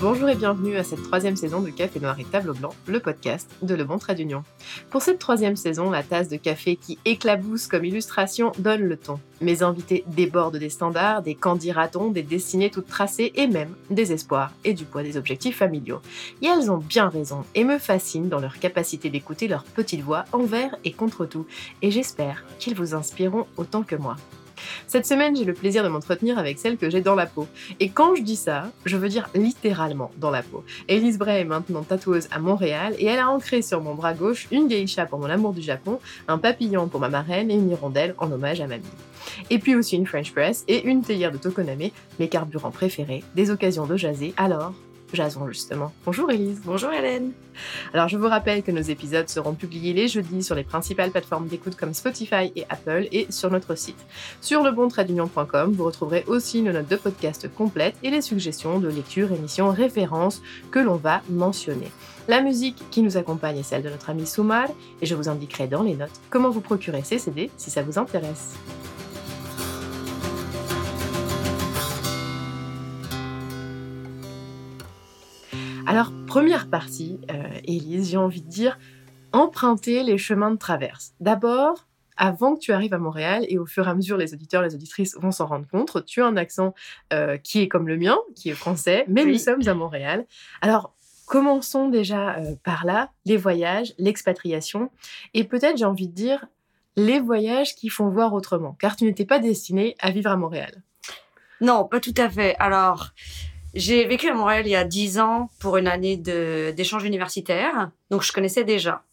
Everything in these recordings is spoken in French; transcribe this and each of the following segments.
Bonjour et bienvenue à cette troisième saison de Café Noir et Tableau Blanc, le podcast de Le Bon Trait d'Union. Pour cette troisième saison, la tasse de café qui éclabousse comme illustration donne le ton. Mes invités débordent des standards, des candidatons, des destinées toutes tracées et même des espoirs et du poids des objectifs familiaux. Et elles ont bien raison et me fascinent dans leur capacité d'écouter leur petite voix envers et contre tout. Et j'espère qu'ils vous inspireront autant que moi. Cette semaine, j'ai le plaisir de m'entretenir avec celle que j'ai dans la peau. Et quand je dis ça, je veux dire littéralement dans la peau. Elise Bray est maintenant tatoueuse à Montréal et elle a ancré sur mon bras gauche une geisha pour mon amour du Japon, un papillon pour ma marraine et une hirondelle en hommage à mamie. Et puis aussi une French press et une théière de Tokoname, mes carburants préférés, des occasions de jaser. Alors, Jason justement. Bonjour Elise. Bonjour Hélène. Alors je vous rappelle que nos épisodes seront publiés les jeudis sur les principales plateformes d'écoute comme Spotify et Apple et sur notre site. Sur lebontradunion.com, vous retrouverez aussi nos notes de podcast complètes et les suggestions de lecture, émissions, références que l'on va mentionner. La musique qui nous accompagne est celle de notre ami Soumal et je vous indiquerai dans les notes comment vous procurer ces CD si ça vous intéresse. Alors, première partie, euh, Élise, j'ai envie de dire, emprunter les chemins de traverse. D'abord, avant que tu arrives à Montréal, et au fur et à mesure, les auditeurs, les auditrices vont s'en rendre compte, tu as un accent euh, qui est comme le mien, qui est français, mais nous sommes à Montréal. Alors, commençons déjà euh, par là, les voyages, l'expatriation, et peut-être, j'ai envie de dire, les voyages qui font voir autrement, car tu n'étais pas destiné à vivre à Montréal. Non, pas tout à fait. Alors, j'ai vécu à Montréal il y a dix ans pour une année d'échange universitaire, donc je connaissais déjà.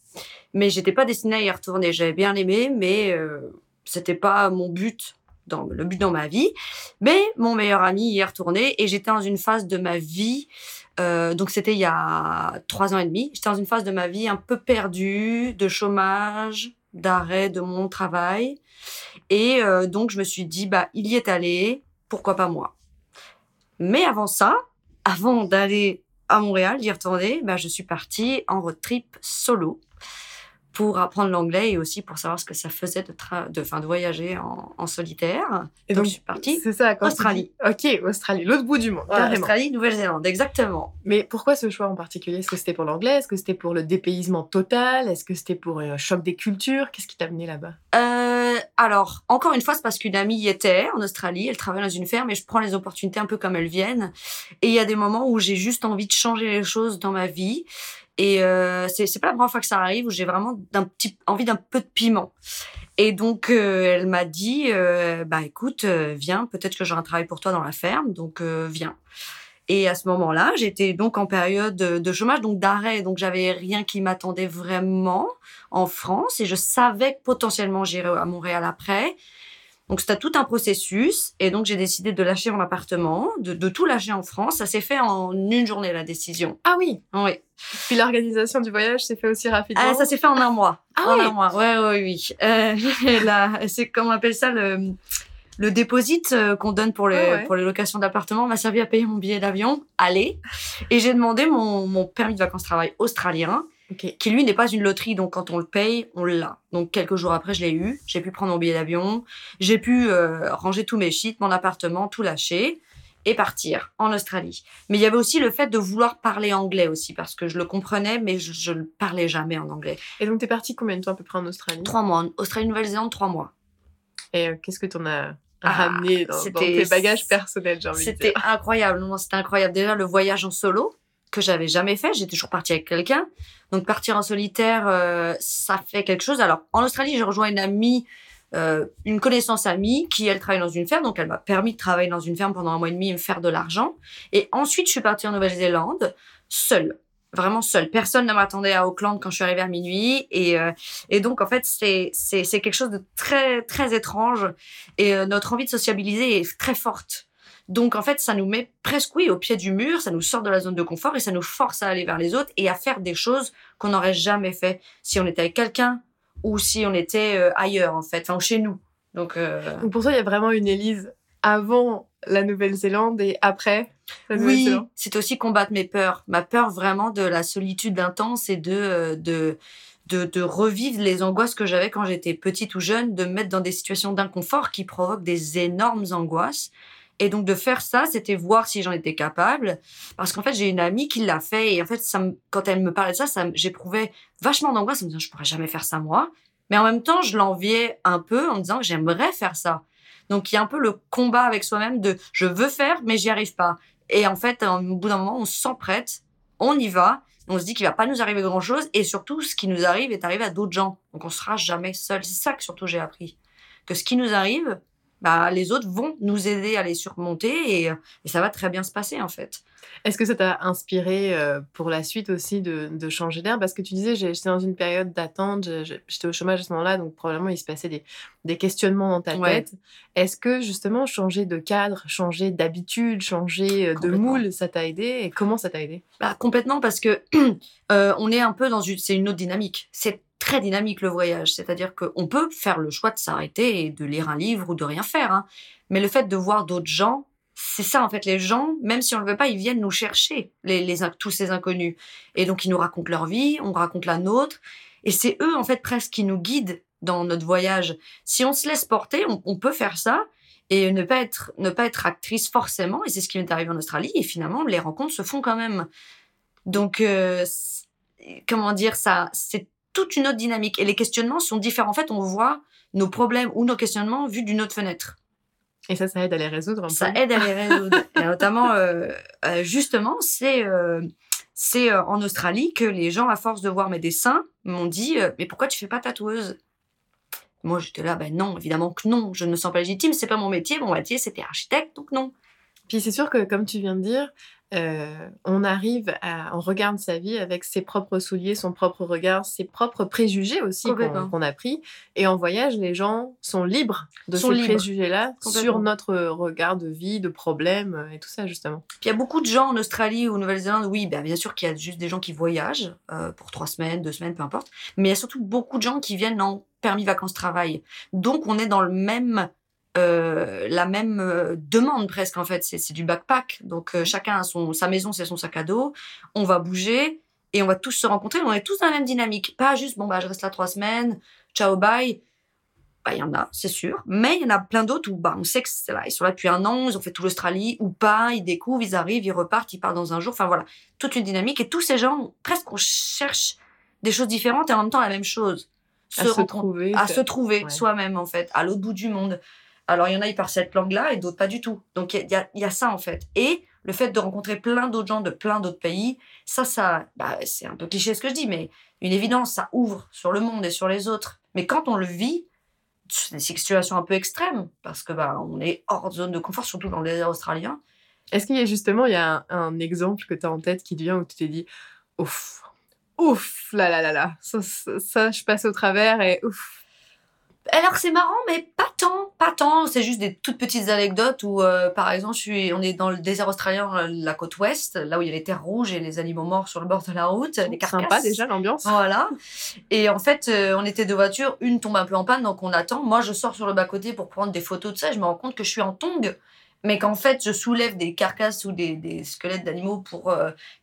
Mais j'étais pas destinée à y retourner. J'avais bien aimé, mais euh, c'était pas mon but, dans, le but dans ma vie. Mais mon meilleur ami y est retourné et j'étais dans une phase de ma vie. Euh, donc c'était il y a trois ans et demi. J'étais dans une phase de ma vie un peu perdue, de chômage, d'arrêt de mon travail. Et euh, donc je me suis dit, bah il y est allé, pourquoi pas moi? Mais avant ça, avant d'aller à Montréal, d'y retourner, bah, je suis partie en road trip solo pour apprendre l'anglais et aussi pour savoir ce que ça faisait de, de, fin, de voyager en, solitaire. Et donc, je suis partie c'est ça, Australie. Ok, Australie, l'autre bout du monde. Australie, Nouvelle-Zélande, exactement. Mais pourquoi ce choix en particulier? Est-ce que c'était pour l'anglais? Est-ce que c'était pour le dépaysement total? Est-ce que c'était pour un choc des cultures? Qu'est-ce qui t'a amené là-bas? Euh, Alors, encore une fois, c'est parce qu'une amie y était en Australie. Elle travaille dans une ferme et je prends les opportunités un peu comme elles viennent. Et il y a des moments où j'ai juste envie de changer les choses dans ma vie. Et euh, c'est pas la première fois que ça arrive où j'ai vraiment envie d'un peu de piment. Et donc euh, elle m'a dit euh, bah écoute euh, viens peut-être que j'ai un travail pour toi dans la ferme donc euh, viens. Et à ce moment-là, j'étais donc en période de chômage, donc d'arrêt, donc j'avais rien qui m'attendait vraiment en France et je savais que potentiellement j'irais à Montréal après. Donc c'était tout un processus et donc j'ai décidé de lâcher mon appartement, de, de tout lâcher en France. Ça s'est fait en une journée la décision. Ah oui. Oui. Puis l'organisation du voyage s'est fait aussi rapidement. Ah, ça s'est fait en un mois. Ah en oui. un mois. Ouais, ouais, oui. Euh, là, c'est comment on appelle ça le le déposit euh, qu'on donne pour les Ouais, ouais. pour les locations d'appartements m'a servi à payer mon billet d'avion aller et j'ai demandé mon mon permis de vacances travail australien qui lui n'est pas une loterie, donc quand on le paye, on l'a. Donc quelques jours après, je l'ai eu. J'ai pu prendre mon billet d'avion, j'ai pu euh, ranger tous mes shit, mon appartement, tout lâcher et partir en Australie. Mais il y avait aussi le fait de vouloir parler anglais aussi, parce que je le comprenais, mais je, ne parlais jamais en anglais. Et donc t'es parti combien de temps à peu près en Australie? Trois mois, en Australie-Nouvelle-Zélande, trois mois. Et euh, qu'est-ce que t'en as Ah, ramené dans, tes bagages personnels j'ai envie de C'était incroyable, non, c'était incroyable. Déjà le voyage en solo que j'avais jamais fait, j'étais toujours partie avec quelqu'un. Donc partir en solitaire, euh, ça fait quelque chose. Alors en Australie, j'ai rejoint une amie, euh, une connaissance amie qui elle travaille dans une ferme, donc elle m'a permis de travailler dans une ferme pendant un mois et demi et me faire de l'argent. Et ensuite, je suis partie en Nouvelle-Zélande seule. Vraiment seule. Personne ne m'attendait à Auckland quand je suis arrivée à minuit. Et, euh, et donc, en fait, c'est, quelque chose de très, très étrange. Et euh, notre envie de sociabiliser est très forte. Donc, en fait, ça nous met presque, oui, au pied du mur, ça nous sort de la zone de confort et ça nous force à aller vers les autres et à faire des choses qu'on n'aurait jamais fait si on était avec quelqu'un ou si on était euh, ailleurs, en fait, enfin, chez nous. Donc, euh, Donc pour toi, il y a vraiment une Élise avant la Nouvelle-Zélande et après la oui, c'est aussi combattre mes peurs. Ma peur vraiment de la solitude intense et de, euh, de, de, de revivre les angoisses que j'avais quand j'étais petite ou jeune, de me mettre dans des situations d'inconfort qui provoquent des énormes angoisses. Et donc de faire ça, c'était voir si j'en étais capable. Parce qu'en fait, j'ai une amie qui l'a fait. Et en fait, ça quand elle me parlait de ça, ça j'éprouvais vachement d'angoisse en me disant, je pourrais jamais faire ça moi. Mais en même temps, je l'enviais un peu en me disant que j'aimerais faire ça. Donc il y a un peu le combat avec soi-même de je veux faire, mais j'y arrive pas. Et en fait, au bout d'un moment, on s'emprête, on y va, on se dit qu'il va pas nous arriver grand chose. Et surtout, ce qui nous arrive est arrivé à d'autres gens. Donc on sera jamais seul. C'est ça que surtout j'ai appris. Que ce qui nous arrive, bah, les autres vont nous aider à les surmonter et, et ça va très bien se passer en fait. Est-ce que ça t'a inspiré euh, pour la suite aussi de, de changer d'air? Parce que tu disais, j'étais dans une période d'attente, j'étais au chômage à ce moment-là, donc probablement il se passait des, des questionnements dans ta tête. Est-ce que justement changer de cadre, changer d'habitude, changer euh, de moule, ça t'a aidé? Et comment ça t'a aidé? Bah, Complètement, parce que euh, on est un peu dans une, c'est une autre dynamique. C'est très dynamique le voyage. C'est-à-dire qu'on peut faire le choix de s'arrêter et de lire un livre ou de rien faire. Hein. Mais le fait de voir d'autres gens, c'est ça en fait. Les gens, même si on le veut pas, ils viennent nous chercher, les, tous ces inconnus. Et donc ils nous racontent leur vie, on raconte la nôtre. Et c'est eux en fait presque qui nous guident dans notre voyage. Si on se laisse porter, on, peut faire ça et ne pas être ne pas être actrice forcément. Et c'est ce qui m'est arrivé en Australie. Et finalement, les rencontres se font quand même. Donc euh, comment dire ça C'est toute une autre dynamique. Et les questionnements sont différents. En fait, on voit nos problèmes ou nos questionnements vus d'une autre fenêtre. Et ça, ça aide à les résoudre un Ça aide à les résoudre. et notamment, euh, euh, justement, c'est euh, c'est en Australie que les gens, à force de voir mes dessins, m'ont dit Mais pourquoi tu fais pas tatoueuse? Moi, j'étais là, ben non, évidemment que non, je ne me sens pas légitime, c'est pas mon métier. Mon métier, c'était architecte, donc non. Puis c'est sûr que, comme tu viens de dire, euh, on arrive à, on regarde sa vie avec ses propres souliers, son propre regard, ses propres préjugés aussi qu'on a pris. Et en voyage, les gens sont libres de ces préjugés-là sur notre regard de vie, de problèmes euh, et tout ça justement. il y a beaucoup de gens en Australie ou Nouvelle-Zélande, oui, ben, bien sûr qu'il y a juste des gens qui voyagent euh, pour trois semaines, deux semaines, peu importe. Mais il y a surtout beaucoup de gens qui viennent en permis vacances-travail. Donc on est dans le même euh, la même euh, demande presque en fait. C'est du backpack. Donc euh, chacun a son, sa maison, c'est son sac à dos. On va bouger et on va tous se rencontrer. On est tous dans la même dynamique. Pas juste bon bah je reste là trois semaines, ciao bye. Bah il y en a, c'est sûr. Mais il y en a plein d'autres où bah on sait que là. Ils sont là depuis un an, ils ont fait tout l'Australie ou pas. Ils découvrent, ils arrivent, ils repartent, ils partent dans un jour. Enfin voilà, toute une dynamique. Et tous ces gens, presque on cherche des choses différentes et en même temps la même chose. Se à se trouver, à se trouver soi-même en fait, à l'autre bout du monde. Alors, il y en a, ils partent cette langue-là et d'autres pas du tout. Donc, il y a, ça, en fait. Et le fait de rencontrer plein d'autres gens de plein d'autres pays, ça, ça, bah, c'est un peu cliché ce que je dis, mais une évidence, ça ouvre sur le monde et sur les autres. Mais quand on le vit, c'est des situations un peu extrêmes, parce que bah, on est hors de zone de confort, surtout dans le désert australien. Est-ce qu'il y a justement, y a un, exemple que tu as en tête qui te vient où tu t'es dit, ouf, ouf, là là là là, ça je passe au travers et ouf, alors c'est marrant, mais pas tant, pas tant. C'est juste des toutes petites anecdotes où, euh, par exemple, je suis, on est dans le désert australien, euh, la côte ouest, là où il y a les terres rouges et les animaux morts sur le bord de la route, les carcasses. Sympa déjà l'ambiance. Voilà. Et en fait, euh, on était deux voitures, une tombe un peu en panne, donc on attend. Moi, je sors sur le bas côté pour prendre des photos de ça. Et je me rends compte que je suis en tongue mais qu'en fait je soulève des carcasses ou des, des squelettes d'animaux pour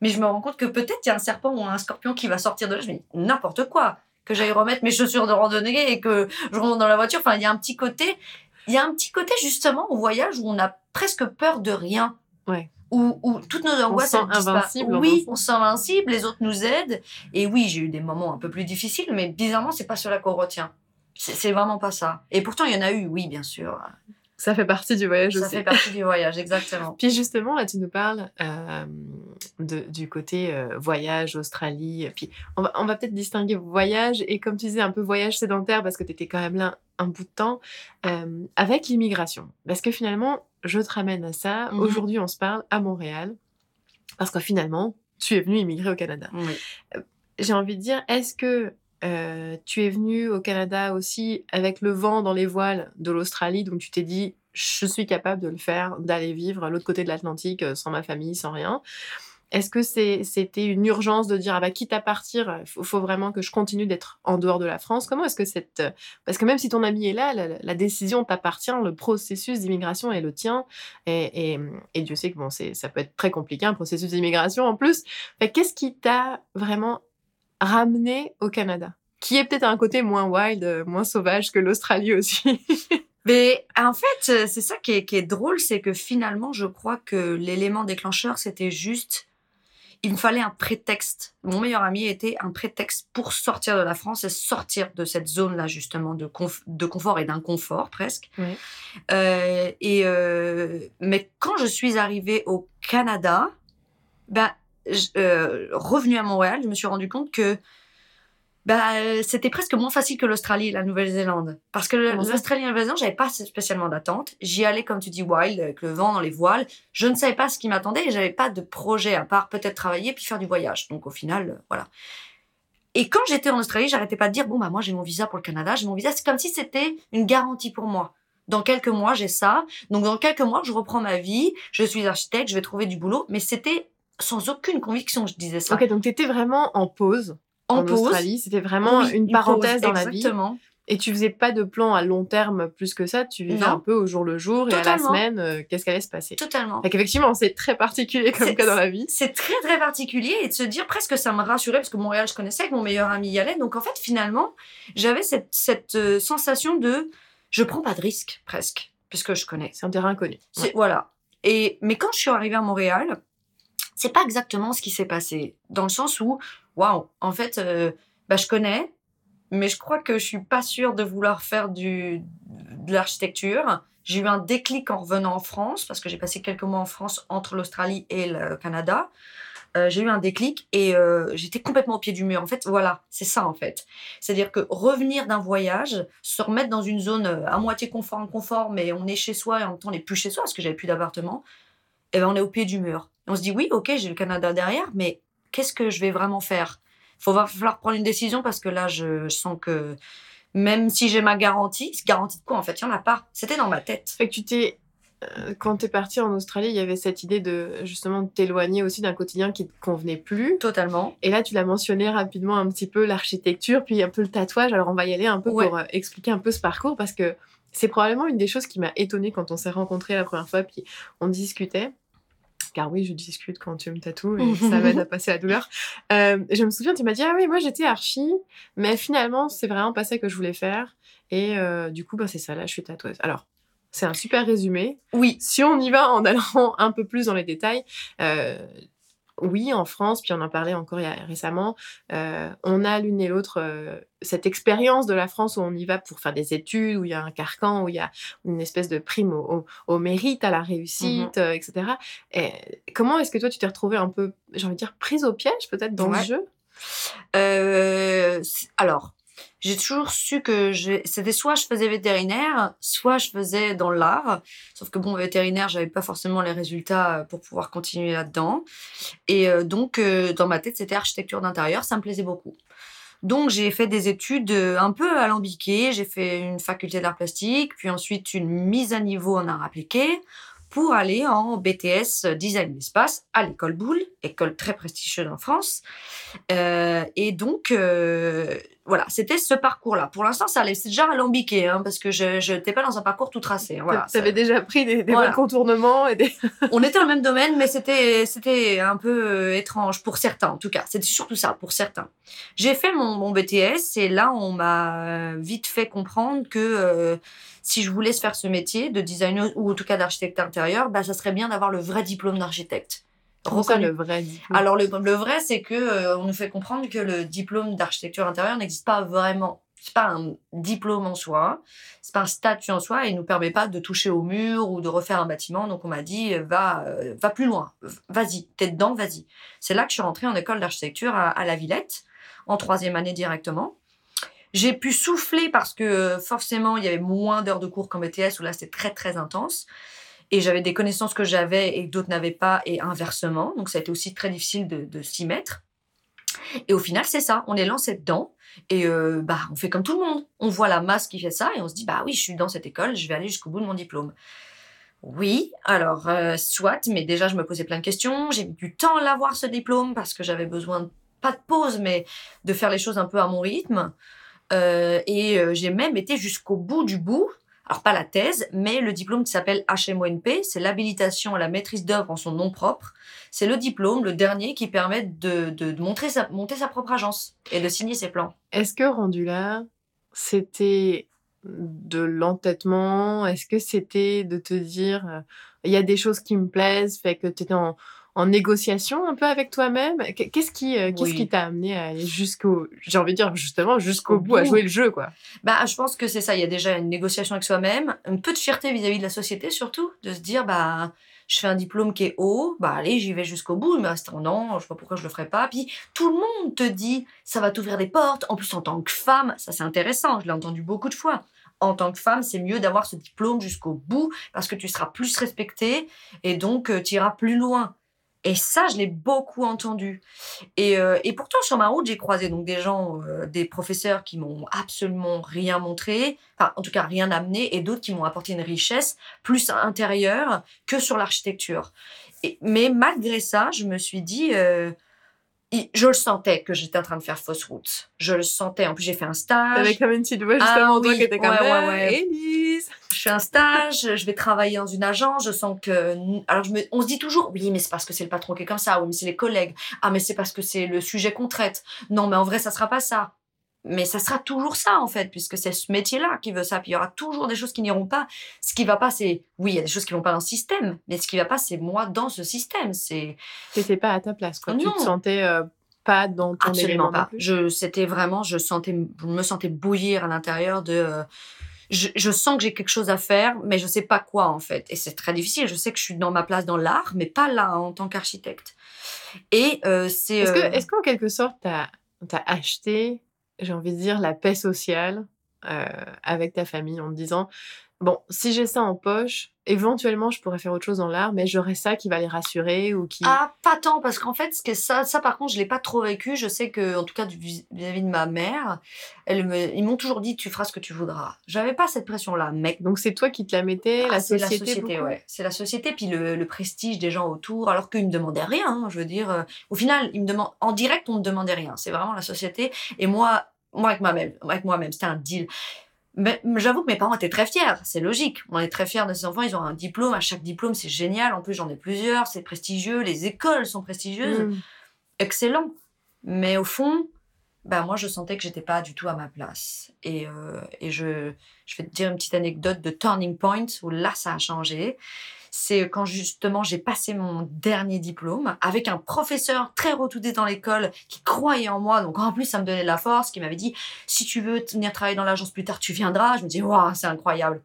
mais je me rends compte que peut-être il y a un serpent ou un scorpion qui va sortir de là je me dis n'importe quoi que j'aille remettre mes chaussures de randonnée et que je remonte dans la voiture. Enfin, il y a un petit côté, il y a un petit côté justement au voyage où on a presque peur de rien. Ouais. Où, où toutes nos angoisses on sent invincible. Oui, on se sent invincible, les autres nous aident. Et oui, j'ai eu des moments un peu plus difficiles, mais bizarrement, c'est pas cela qu'on retient. C'est vraiment pas ça. Et pourtant, il y en a eu, oui, bien sûr. Ça fait partie du voyage aussi. Ça fait partie du voyage, exactement. Puis justement, là, tu nous parles euh, de, du côté euh, voyage, Australie. Puis on va, on va peut-être distinguer voyage et, comme tu disais, un peu voyage sédentaire parce que tu étais quand même là un bout de temps, euh, avec l'immigration. Parce que finalement, je te ramène à ça. Mhm. Aujourd'hui, on se parle à Montréal parce que finalement, tu es venu immigrer au Canada. J'ai envie de dire, est-ce que euh, tu es venu au Canada aussi avec le vent dans les voiles de l'Australie, donc tu t'es dit, je suis capable de le faire, d'aller vivre à l'autre côté de l'Atlantique euh, sans ma famille, sans rien. Est-ce que c'était une urgence de dire, ah bah, quitte à partir, il faut, vraiment que je continue d'être en dehors de la France? Comment est-ce que cette... Parce que même si ton ami est là, la, décision t'appartient, le processus d'immigration est le tien. Et, et, Dieu sait que bon, ça peut être très compliqué, un processus d'immigration en plus. Qu'est-ce qui t'a vraiment ramener au Canada, qui est peut-être un côté moins wild, euh, moins sauvage que l'Australie aussi. Mais en fait, c'est ça qui est, qui est drôle, c'est que finalement, je crois que l'élément déclencheur, c'était juste il me fallait un prétexte. Mon meilleur ami était un prétexte pour sortir de la France et sortir de cette zone-là, justement, de, de confort et d'inconfort presque. Euh, et, euh, mais quand je suis arrivée au Canada, ben, euh, revenue à Montréal, je me suis rendu compte que bah, c'était presque moins facile que l'Australie et la Nouvelle-Zélande. Parce que l'Australie et la Nouvelle-Zélande, j'avais pas spécialement d'attente. J'y allais, comme tu dis, wild, avec le vent dans les voiles. Je ne savais pas ce qui m'attendait et j'avais pas de projet à part peut-être travailler puis faire du voyage. Donc, au final, euh, voilà. Et quand j'étais en Australie, j'arrêtais pas de dire, bon, bah, moi, j'ai mon visa pour le Canada, j'ai mon visa. C'est comme si c'était une garantie pour moi. Dans quelques mois, j'ai ça. Donc, dans quelques mois, je reprends ma vie. Je suis architecte, je vais trouver du boulot. Mais c'était sans aucune conviction, je disais ça. Ok, donc tu étais vraiment en pause en, Australie. C'était vraiment une parenthèse dans la vie. Et tu faisais pas de plan à long terme plus que ça, tu vivais un peu au jour le jour et à la semaine, euh, qu'est-ce qui allait se passer? Totalement. Donc effectivement, c'est très particulier comme cas dans la vie. C'est très très particulier et de se dire presque ça me rassurait parce que Montréal je connaissais, que mon meilleur ami y allait. Donc en fait finalement, j'avais cette, cette euh, sensation de je prends pas de risque presque puisque je connais. C'est un terrain inconnu. Voilà. Et mais quand je suis arrivée à Montréal, c'est pas exactement ce qui s'est passé dans le sens où waouh, en fait, euh, bah, je connais, mais je crois que je suis pas sûre de vouloir faire du, de l'architecture. J'ai eu un déclic en revenant en France, parce que j'ai passé quelques mois en France entre l'Australie et le Canada. Euh, j'ai eu un déclic et euh, j'étais complètement au pied du mur. En fait, voilà, c'est ça en fait. C'est-à-dire que revenir d'un voyage, se remettre dans une zone à moitié confort, en confort, mais on est chez soi et en même temps on n'est plus chez soi parce que j'avais plus d'appartement, et eh ben on est au pied du mur. On se dit oui, ok, j'ai le Canada derrière, mais qu'est-ce que je vais vraiment faire? Il va falloir prendre une décision parce que là, je, sens que même si j'ai ma garantie, garantie de quoi en fait? Il n'y en a pas. C'était dans ma tête. Fait que tu t'es euh, quand tu es parti en Australie, il y avait cette idée de justement de t'éloigner aussi d'un quotidien qui te convenait plus. Totalement. Et là, tu l'as mentionné rapidement un petit peu l'architecture, puis un peu le tatouage. Alors, on va y aller un peu pour euh, expliquer un peu ce parcours parce que c'est probablement une des choses qui m'a étonnée quand on s'est rencontrés la première fois, puis on discutait car oui, je discute quand tu me tatoues et ça m'aide à passer la douleur. Euh, je me souviens, tu m'as dit, ah oui, moi j'étais archi, mais finalement, c'est vraiment pas ça que je voulais faire. Et euh, du coup, bah, c'est ça, là, je suis tatoueuse. Alors, c'est un super résumé. Oui. Si on y va en allant un peu plus dans les détails, euh, oui, en France, puis on en parlait encore récemment, euh, on a l'une et l'autre euh, cette expérience de la France où on y va pour faire des études, où il y a un carcan, où il y a une espèce de prime au, mérite, à la réussite, mmh euh, etc. Et comment est-ce que toi, tu t'es retrouvée un peu, j'ai envie de dire, prise au piège peut-être dans le jeu? Alors, j'ai toujours su que c'était soit je faisais vétérinaire, soit je faisais dans l'art. Sauf que bon, vétérinaire, j'avais pas forcément les résultats euh, pour pouvoir continuer là-dedans. Et euh, donc, euh, dans ma tête, c'était architecture d'intérieur, ça me plaisait beaucoup. Donc, j'ai fait des études un peu alambiquées. J'ai fait une faculté d'art plastique, puis ensuite une mise à niveau en art appliqué pour aller en BTS Design d'espace à l'école Boulle, école très prestigieuse en France. Et donc, voilà, c'était ce parcours-là. Pour l'instant, ça allait. C'est déjà alambiqué, hein, parce que je n'étais pas dans un parcours tout tracé. Hein, voilà, tu avais déjà pris des, des contournements. Et des... On était dans le même domaine, mais c'était, c'était un peu euh, étrange pour certains, en tout cas. C'était surtout ça, pour certains. J'ai fait mon, mon, BTS, et là, on m'a vite fait comprendre que si je voulais faire ce métier de designer ou en tout cas d'architecte intérieur, bah, ça serait bien d'avoir le vrai diplôme d'architecte. Le vrai diplôme Alors le, le vrai, c'est que euh, on nous fait comprendre que le diplôme d'architecture intérieure n'existe pas vraiment. C'est pas un diplôme en soi, c'est pas un statut en soi et il nous permet pas de toucher au mur ou de refaire un bâtiment. Donc on m'a dit va euh, va plus loin, vas-y, t'es dedans, vas-y. C'est là que je suis rentrée en école d'architecture à, à la Villette en troisième année directement. J'ai pu souffler parce que euh, forcément, il y avait moins d'heures de cours qu'en BTS où là, c'était très, très intense. Et j'avais des connaissances que j'avais et que d'autres n'avaient pas et inversement. Donc, ça a été aussi très difficile de, s'y mettre. Et au final, c'est ça. On est lancé dedans et euh, bah, on fait comme tout le monde. On voit la masse qui fait ça et on se dit, bah oui, je suis dans cette école, je vais aller jusqu'au bout de mon diplôme. Oui, alors euh, soit, mais déjà je me posais plein de questions. J'ai mis du temps à l'avoir ce diplôme parce que j'avais besoin, pas de pause, mais de faire les choses un peu à mon rythme. Euh, et j'ai même été jusqu'au bout du bout. Alors pas la thèse, mais le diplôme qui s'appelle HMONP, c'est l'habilitation à la maîtrise d'œuvre en son nom propre. C'est le diplôme, le dernier, qui permet de, monter sa propre agence et de signer ses plans. Est-ce que rendu là, c'était de l'entêtement? Est-ce que c'était de te dire, euh, il y a des choses qui me plaisent, fait que tu étais en, en négociation un peu avec toi-même? Qu'est-ce qui euh, qu'est-ce qui t'a amené à aller jusqu'au, j'ai envie de dire justement jusqu'au bout, à jouer le jeu quoi? Bah, je pense que c'est ça. Il y a déjà une négociation avec soi-même, un peu de fierté vis-à-vis de la société surtout, de se dire bah je fais un diplôme qui est haut, bah allez, j'y vais jusqu'au bout, me reste un an, je sais pas pourquoi je le ferais pas. Puis tout le monde te dit, ça va t'ouvrir des portes. En plus, en tant que femme, ça c'est intéressant, je l'ai entendu beaucoup de fois. En tant que femme, c'est mieux d'avoir ce diplôme jusqu'au bout parce que tu seras plus respectée et donc euh, tu iras plus loin. Et ça, je l'ai beaucoup entendu. Et, euh, et, pourtant, sur ma route, j'ai croisé donc des gens, euh, des professeurs qui m'ont absolument rien montré, enfin, en tout cas, rien amené, et d'autres qui m'ont apporté une richesse plus intérieure que sur l'architecture. Mais malgré ça, je me suis dit, euh, je le sentais que j'étais en train de faire fausse route. Je le sentais. En plus, j'ai fait un stage. Avec comme une petite voix justement, ah, toi qui étais comme ouais, ouais, ouais. Élise fais un stage, je vais travailler dans une agence, je sens que. Alors, je me... on se dit toujours, oui, mais c'est parce que c'est le patron qui est comme ça, oui, mais c'est les collègues, ah, mais c'est parce que c'est le sujet qu'on traite. Non, mais en vrai, ça sera pas ça. Mais ça sera toujours ça, en fait, puisque c'est ce métier-là qui veut ça. Puis il y aura toujours des choses qui n'iront pas. Ce qui va pas, c'est. Oui, il y a des choses qui vont pas dans le système, mais ce qui va pas, c'est moi dans ce système. C'est. T'étais pas à ta place, quoi. Tu te sentais. Euh, pas dans ton Absolument pas. Je, c'était vraiment, je sentais, je me sentais bouillir à l'intérieur de, euh, je, sens que j'ai quelque chose à faire, mais je sais pas quoi en fait. Et c'est très difficile. Je sais que je suis dans ma place dans l'art, mais pas là en tant qu'architecte. Et euh, c'est. Est-ce, est-ce qu'en quelque sorte, tu as, acheté, j'ai envie de dire, la paix sociale avec ta famille en te disant bon, si j'ai ça en poche, éventuellement, je pourrais faire autre chose dans l'art, mais j'aurais ça qui va les rassurer ou qui... Ah, pas tant, parce qu'en fait, ce ça, ça, par contre, je l'ai pas trop vécu. Je sais que, en tout cas, vis-à-vis de ma mère, elle me, ils m'ont toujours dit, tu feras ce que tu voudras. J'avais pas cette pression-là, mec. Donc, c'est toi qui te la mettais, la société ah, C'est la société, ouais. C'est la société, puis le, prestige des gens autour, alors qu'ils me demandaient rien, hein, je veux dire. Euh, au final, ils me demandent, en direct, on me demandait rien. C'est vraiment la société. Et moi, moi avec moi-même, avec moi-même, c'était un deal. Mais j'avoue que mes parents étaient très fiers, c'est logique. On est très fiers de ces enfants, ils ont un diplôme, à chaque diplôme c'est génial. En plus j'en ai plusieurs, c'est prestigieux, les écoles sont prestigieuses, mm. excellent. Mais au fond, bah moi je sentais que j'étais pas du tout à ma place. Et, euh, et je, je vais te dire une petite anecdote de turning point où là ça a changé c'est quand justement j'ai passé mon dernier diplôme avec un professeur très retouté dans l'école qui croyait en moi. Donc en plus, ça me donnait de la force, qui m'avait dit si tu veux venir travailler dans l'agence plus tard, tu viendras. Je me dis waouh, c'est incroyable.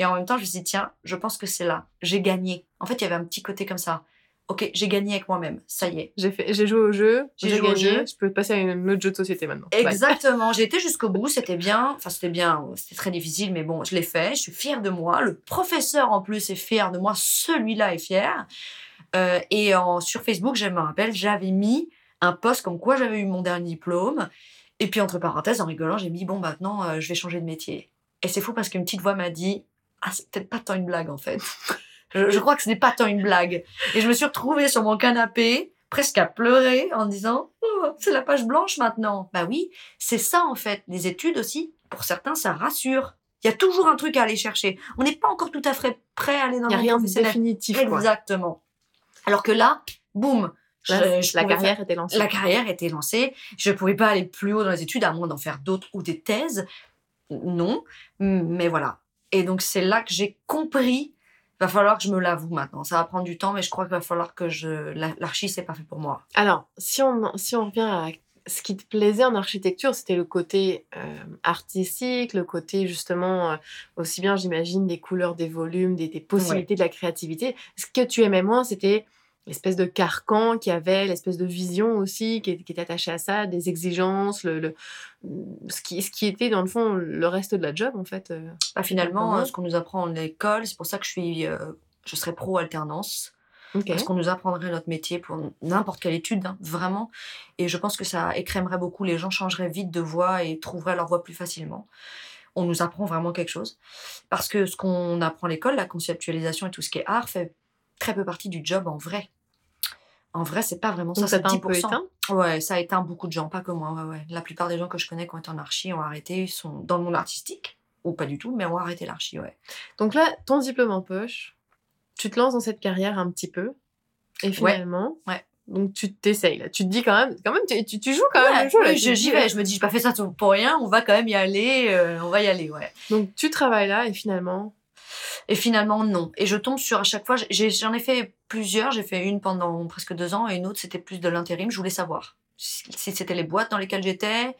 Et en même temps, je me suis dit tiens, je pense que c'est là, j'ai gagné. En fait, il y avait un petit côté comme ça ok, j'ai gagné avec moi-même, ça y est. J'ai fait, j'ai joué au jeu, j'ai joué au jeu, je peux passer à un autre jeu de société maintenant. Exactement, j'ai été jusqu'au bout, c'était bien, enfin c'était bien, c'était très difficile, mais bon, je l'ai fait, je suis fière de moi, le professeur en plus est fier de moi, celui-là est fier. Euh, et en, sur Facebook, je me rappelle, j'avais mis un post comme quoi j'avais eu mon dernier diplôme, et puis entre parenthèses, en rigolant, j'ai mis, bon, maintenant, euh, je vais changer de métier. Et c'est fou parce qu'une petite voix m'a dit, ah, c'est peut-être pas tant une blague en fait. Je, crois que ce n'est pas tant une blague. Et je me suis retrouvée sur mon canapé, presque à pleurer, en disant oh, c'est la page blanche maintenant. Bah oui, c'est ça en fait. Les études aussi, pour certains, ça rassure. Il y a toujours un truc à aller chercher. On n'est pas encore tout à fait prêt à aller dans le rien de définitif. Exactement. Alors que là, boum, la carrière était lancée. La carrière était lancée. Je ne pouvais pas aller plus haut dans les études, à moins d'en faire d'autres ou des thèses. Non. Mais voilà. Et donc, c'est là que j'ai compris va falloir que je me l'avoue maintenant. Ça va prendre du temps, mais je crois qu'il va falloir que je. L'archi, c'est pas fait pour moi. Alors, si on, si on revient à ce qui te plaisait en architecture, c'était le côté euh, artistique, le côté justement, euh, aussi bien j'imagine, des couleurs, des volumes, des, possibilités de la créativité. Ce que tu aimais moins, c'était l'espèce de carcan qui avait, l'espèce de vision aussi qui, qui était attachée à ça, des exigences, le, ce, qui, ce qui était dans le fond le reste de la job en fait. Euh, bah, finalement, ce qu'on nous apprend en école, c'est pour ça que je suis, euh, je serais pro alternance. Parce qu'on nous apprendrait notre métier pour n'importe quelle étude, hein, vraiment. Et je pense que ça écrémerait beaucoup. Les gens changeraient vite de voie et trouveraient leur voie plus facilement. On nous apprend vraiment quelque chose. Parce que ce qu'on apprend à l'école, la conceptualisation et tout ce qui est art, fait très peu partie du job en vrai. En vrai, c'est pas vraiment ça. Ça t'a un peu éteint? Ouais, ça a éteint beaucoup de gens, pas que moi. Ouais, ouais. La plupart des gens que je connais qui ont été en archi ont arrêté, ils sont dans le monde artistique, ou pas du tout, mais ont arrêté l'archi, ouais. Donc là, ton diplôme en poche, tu te lances dans cette carrière un petit peu, et finalement, ouais. Donc tu t'essayes là. Tu te dis quand même, quand même, tu, tu, joues quand même le jeu. Oui, j'y vais. Je me dis, j'ai pas fait ça pour rien. On va quand même y aller. Euh, on va y aller, ouais. Donc tu travailles là et finalement. Et finalement non. Et je tombe sur à chaque fois. J'en ai, ai, fait plusieurs. J'ai fait une pendant presque deux ans et une autre c'était plus de l'intérim. Je voulais savoir si c'était les boîtes dans lesquelles j'étais,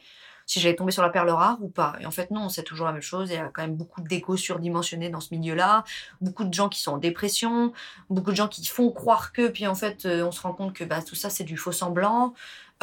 si j'allais tomber sur la perle rare ou pas. Et en fait, non, c'est toujours la même chose. Il y a quand même beaucoup d'échos surdimensionnés dans ce milieu-là, beaucoup de gens qui sont en dépression, beaucoup de gens qui font croire que, puis en fait, euh, on se rend compte que bah, tout ça, c'est du faux semblant.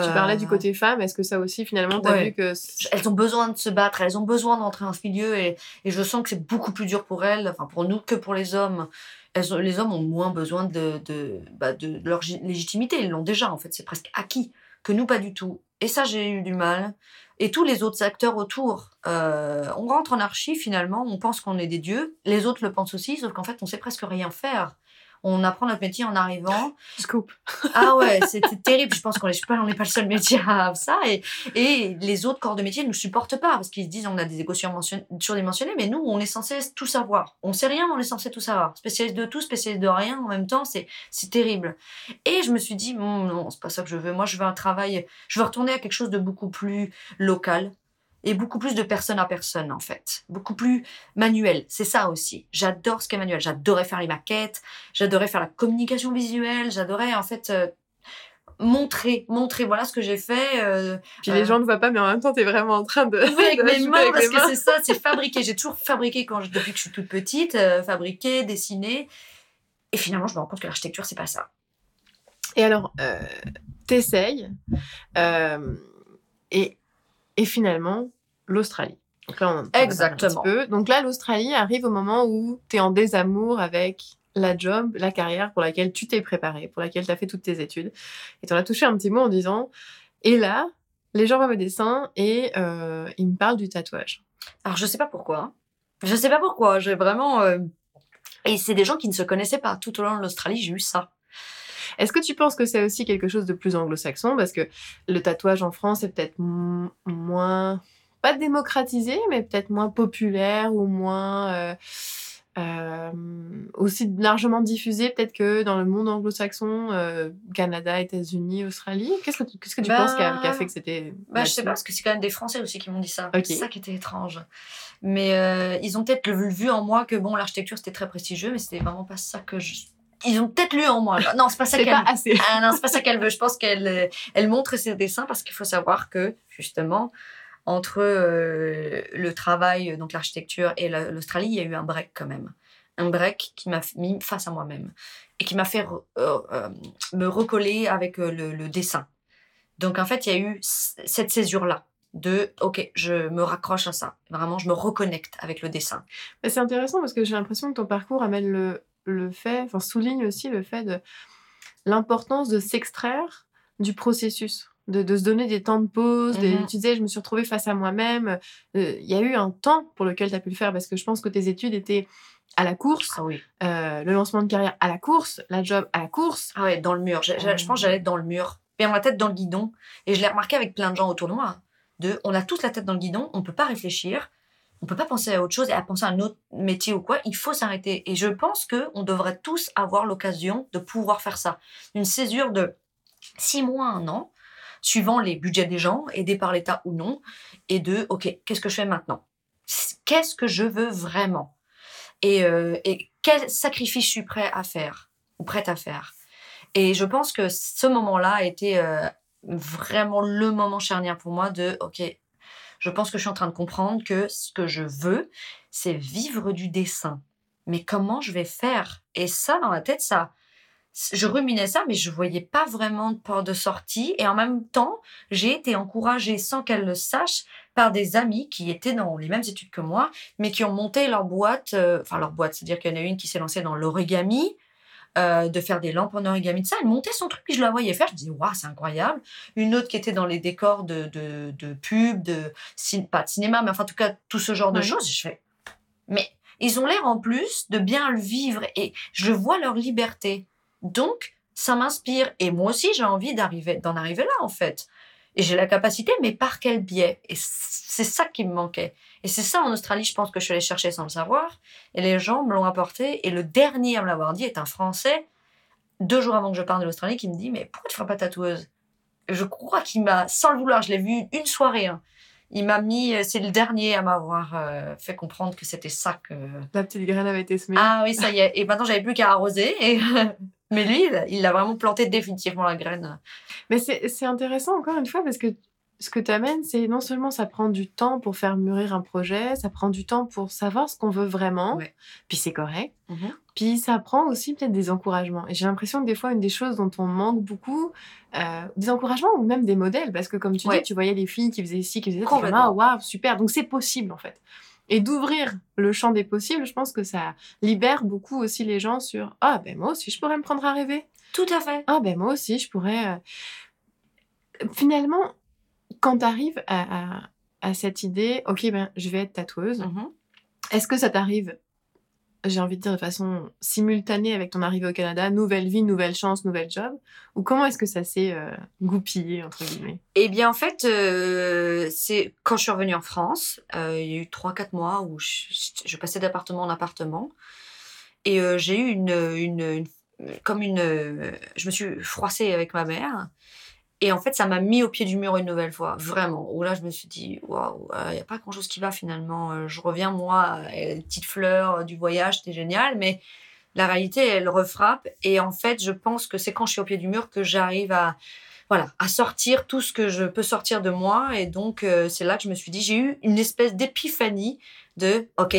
Tu parlais du euh, côté femme, est-ce que ça aussi, finalement, tu as vu que... Elles ont besoin de se battre, elles ont besoin d'entrer dans ce milieu, et, et je sens que c'est beaucoup plus dur pour elles, enfin pour nous que pour les hommes. Elles les hommes ont moins besoin de, de, bah, de leur légitimité, ils l'ont déjà, en fait, c'est presque acquis, que nous, pas du tout. Et ça, j'ai eu du mal et tous les autres acteurs autour. Euh, on rentre en archi finalement, on pense qu'on est des dieux, les autres le pensent aussi, sauf qu'en fait on sait presque rien faire on apprend notre métier en arrivant. Scoop. Ah ouais, c'était terrible. Je pense qu'on n'est pas, on pas le seul métier à ça. Et, et les autres corps de métier ne nous supportent pas parce qu'ils se disent on a des égos surdimensionnés, mais nous, on est censé tout savoir. On sait rien, mais on est censé tout savoir. Spécialiste de tout, spécialiste de rien en même temps, c'est, c'est terrible. Et je me suis dit, bon, non, c'est pas ça que je veux. Moi, je veux un travail, je veux retourner à quelque chose de beaucoup plus local, et beaucoup plus de personne à personne en fait, beaucoup plus manuel. C'est ça aussi. J'adore ce qu'est manuel. J'adorais faire les maquettes, j'adorais faire la communication visuelle, j'adorais en fait euh, montrer, montrer. Voilà ce que j'ai fait. Euh, Puis les euh, gens ne voient pas, mais en même temps, tu es vraiment en train de. Oui, avec mes mains, parce que c'est ça, c'est fabriquer. J'ai toujours fabriqué quand je, depuis que je suis toute petite, fabriquer, dessiner. Et finalement, je me rends compte que l'architecture, c'est pas ça. Et alors, t'essayes, et et finalement l'Australie. Donc là, on Exactement. Un peu. Donc là, l'Australie arrive au moment où tu es en désamour avec la job, la carrière pour laquelle tu t'es préparé, pour laquelle tu as fait toutes tes études. Et tu en as touché un petit mot en disant, et là, les gens voient mes dessins et euh, ils me parlent du tatouage. Alors, je sais pas pourquoi. Je sais pas pourquoi. J'ai vraiment... Euh, et c'est des gens qui ne se connaissaient pas. Tout au long de l'Australie, j'ai eu ça. Est-ce que tu penses que c'est aussi quelque chose de plus anglo-saxon? Parce que le tatouage en France est peut-être moins, pas démocratisé, mais peut-être moins populaire ou moins... Euh, euh, aussi largement diffusé peut-être que dans le monde anglo-saxon, euh, Canada, États-Unis, Australie. Qu'est-ce que tu, qu'est-ce que tu penses qui a, fait que c'était bah, Je sais pas, parce que c'est quand même des Français aussi qui m'ont dit ça. C'est ça qui était étrange. Mais ils ont peut-être vu en moi que bon, l'architecture c'était très prestigieux, mais c'était vraiment pas ça que je ils ont peut-être lu en moi. Non, c'est pas ça qu'elle. Ah non, c'est pas ça qu'elle veut. Je pense qu'elle elle montre ses dessins parce qu'il faut savoir que justement entre euh, le travail donc l'architecture et l'Australie, il y a eu un break quand même. Un break qui m'a mis face à moi-même et qui m'a fait euh, me recoller avec le, le, dessin. Donc en fait, il y a eu cette césure là de ok, je me raccroche à ça. Vraiment, je me reconnecte avec le dessin. C'est intéressant parce que j'ai l'impression que ton parcours amène le le fait, enfin souligne aussi le fait de l'importance de s'extraire du processus, de, se donner des temps de pause. Des, mhm. tu disais, je me suis retrouvée face à moi-même. Euh, il y a eu un temps pour lequel tu as pu le faire parce que je pense que tes études étaient à la course, ah oui. Euh, le lancement de carrière à la course, la job à la course. Ah ouais, dans le mur. Je, pense que j'allais dans le mur, et on la tête dans le guidon. Et je l'ai remarqué avec plein de gens autour de moi. De, on a tous la tête dans le guidon, on peut pas réfléchir on peut pas penser à autre chose et à penser à un autre métier ou quoi. Il faut s'arrêter. Et je pense que on devrait tous avoir l'occasion de pouvoir faire ça. Une césure de six mois, un an, suivant les budgets des gens, aidés par l'État ou non, et de, OK, qu'est-ce que je fais maintenant? Qu'est-ce que je veux vraiment? Et, euh, et quel sacrifice je suis prêt à faire ou prête à faire? Et je pense que ce moment-là a été euh, vraiment le moment charnière pour moi de, OK, je pense que je suis en train de comprendre que ce que je veux, c'est vivre du dessin. Mais comment je vais faire? Et ça, dans la tête, ça, je ruminais ça, mais je voyais pas vraiment de porte de sortie. Et en même temps, j'ai été encouragée sans qu'elle le sache par des amis qui étaient dans les mêmes études que moi, mais qui ont monté leur boîte, euh, enfin leur boîte, c'est-à-dire qu'il y en a une qui s'est lancée dans l'origami, euh, de faire des lampes en origami de ça. Elle montait son truc, puis je la voyais faire. Je disais, waouh, c'est incroyable. Une autre qui était dans les décors de, de, de pub, de, pas de cinéma, mais enfin, en tout cas, tout ce genre de choses. Je fais, mais ils ont l'air en plus de bien le vivre et je vois leur liberté. Donc, ça m'inspire. Et moi aussi, j'ai envie d'arriver, d'en arriver là, en fait. Et j'ai la capacité, mais par quel biais? Et c'est ça qui me manquait. Et c'est ça en Australie, je pense que je suis allée chercher sans le savoir. Et les gens me l'ont apporté. Et le dernier à me l'avoir dit est un Français deux jours avant que je parte de l'Australie, qui me dit Mais pourquoi tu feras pas tatoueuse? Je crois qu'il m'a, sans le vouloir, je l'ai vu une soirée. hein. Il m'a mis, euh, c'est le dernier à m'avoir euh, fait comprendre que c'était ça que. La petite graine avait été semée. Ah oui, ça y est. Et maintenant, j'avais plus qu'à arroser. Et... Mais lui, il- l'a vraiment planté définitivement la graine. Mais c'est intéressant encore une fois parce que ce que tu amènes, c'est non seulement ça prend du temps pour faire mûrir un projet, ça prend du temps pour savoir ce qu'on veut vraiment, Ouais. puis c'est correct. Puis ça prend aussi peut-être des encouragements. Et j'ai l'impression que des fois, une des choses dont on manque beaucoup, euh, des encouragements ou même des modèles, parce que comme tu Ouais. dis, tu voyais les filles qui faisaient ci, qui faisaient ça, tu ah waouh, super. Donc c'est possible en fait. Et d'ouvrir le champ des possibles, je pense que ça libère beaucoup aussi les gens sur ah ben moi aussi je pourrais me prendre à rêver. Tout à fait. Ah ben moi aussi, je pourrais... euh, Finalement, quand tu arrives à, à- à cette idée, ok, ben, je vais être tatoueuse, Mhm. est-ce que ça t'arrive, j'ai envie de dire de façon simultanée avec ton arrivée au Canada, nouvelle vie, nouvelle chance, nouvel job Ou comment est-ce que ça s'est euh, goupillé, entre guillemets? Eh bien, en fait, euh, c'est quand je suis revenue en France, euh, il y a eu 3-4 mois où je, passais d'appartement en appartement. Et j'ai eu une, une, Comme une. je me suis froissée avec ma mère. Et en fait, ça m'a mis au pied du mur une nouvelle fois, vraiment. Où là, je me suis dit, waouh, il n'y a pas grand-chose qui va finalement. Euh, Je reviens, moi, euh, les petites fleurs du voyage, c'était génial. Mais la réalité, elle refrappe. Et en fait, je pense que c'est quand je suis au pied du mur que j'arrive à voilà, à sortir tout ce que je peux sortir de moi. Et donc, euh, c'est là que je me suis dit, j'ai eu une espèce d'épiphanie de, OK,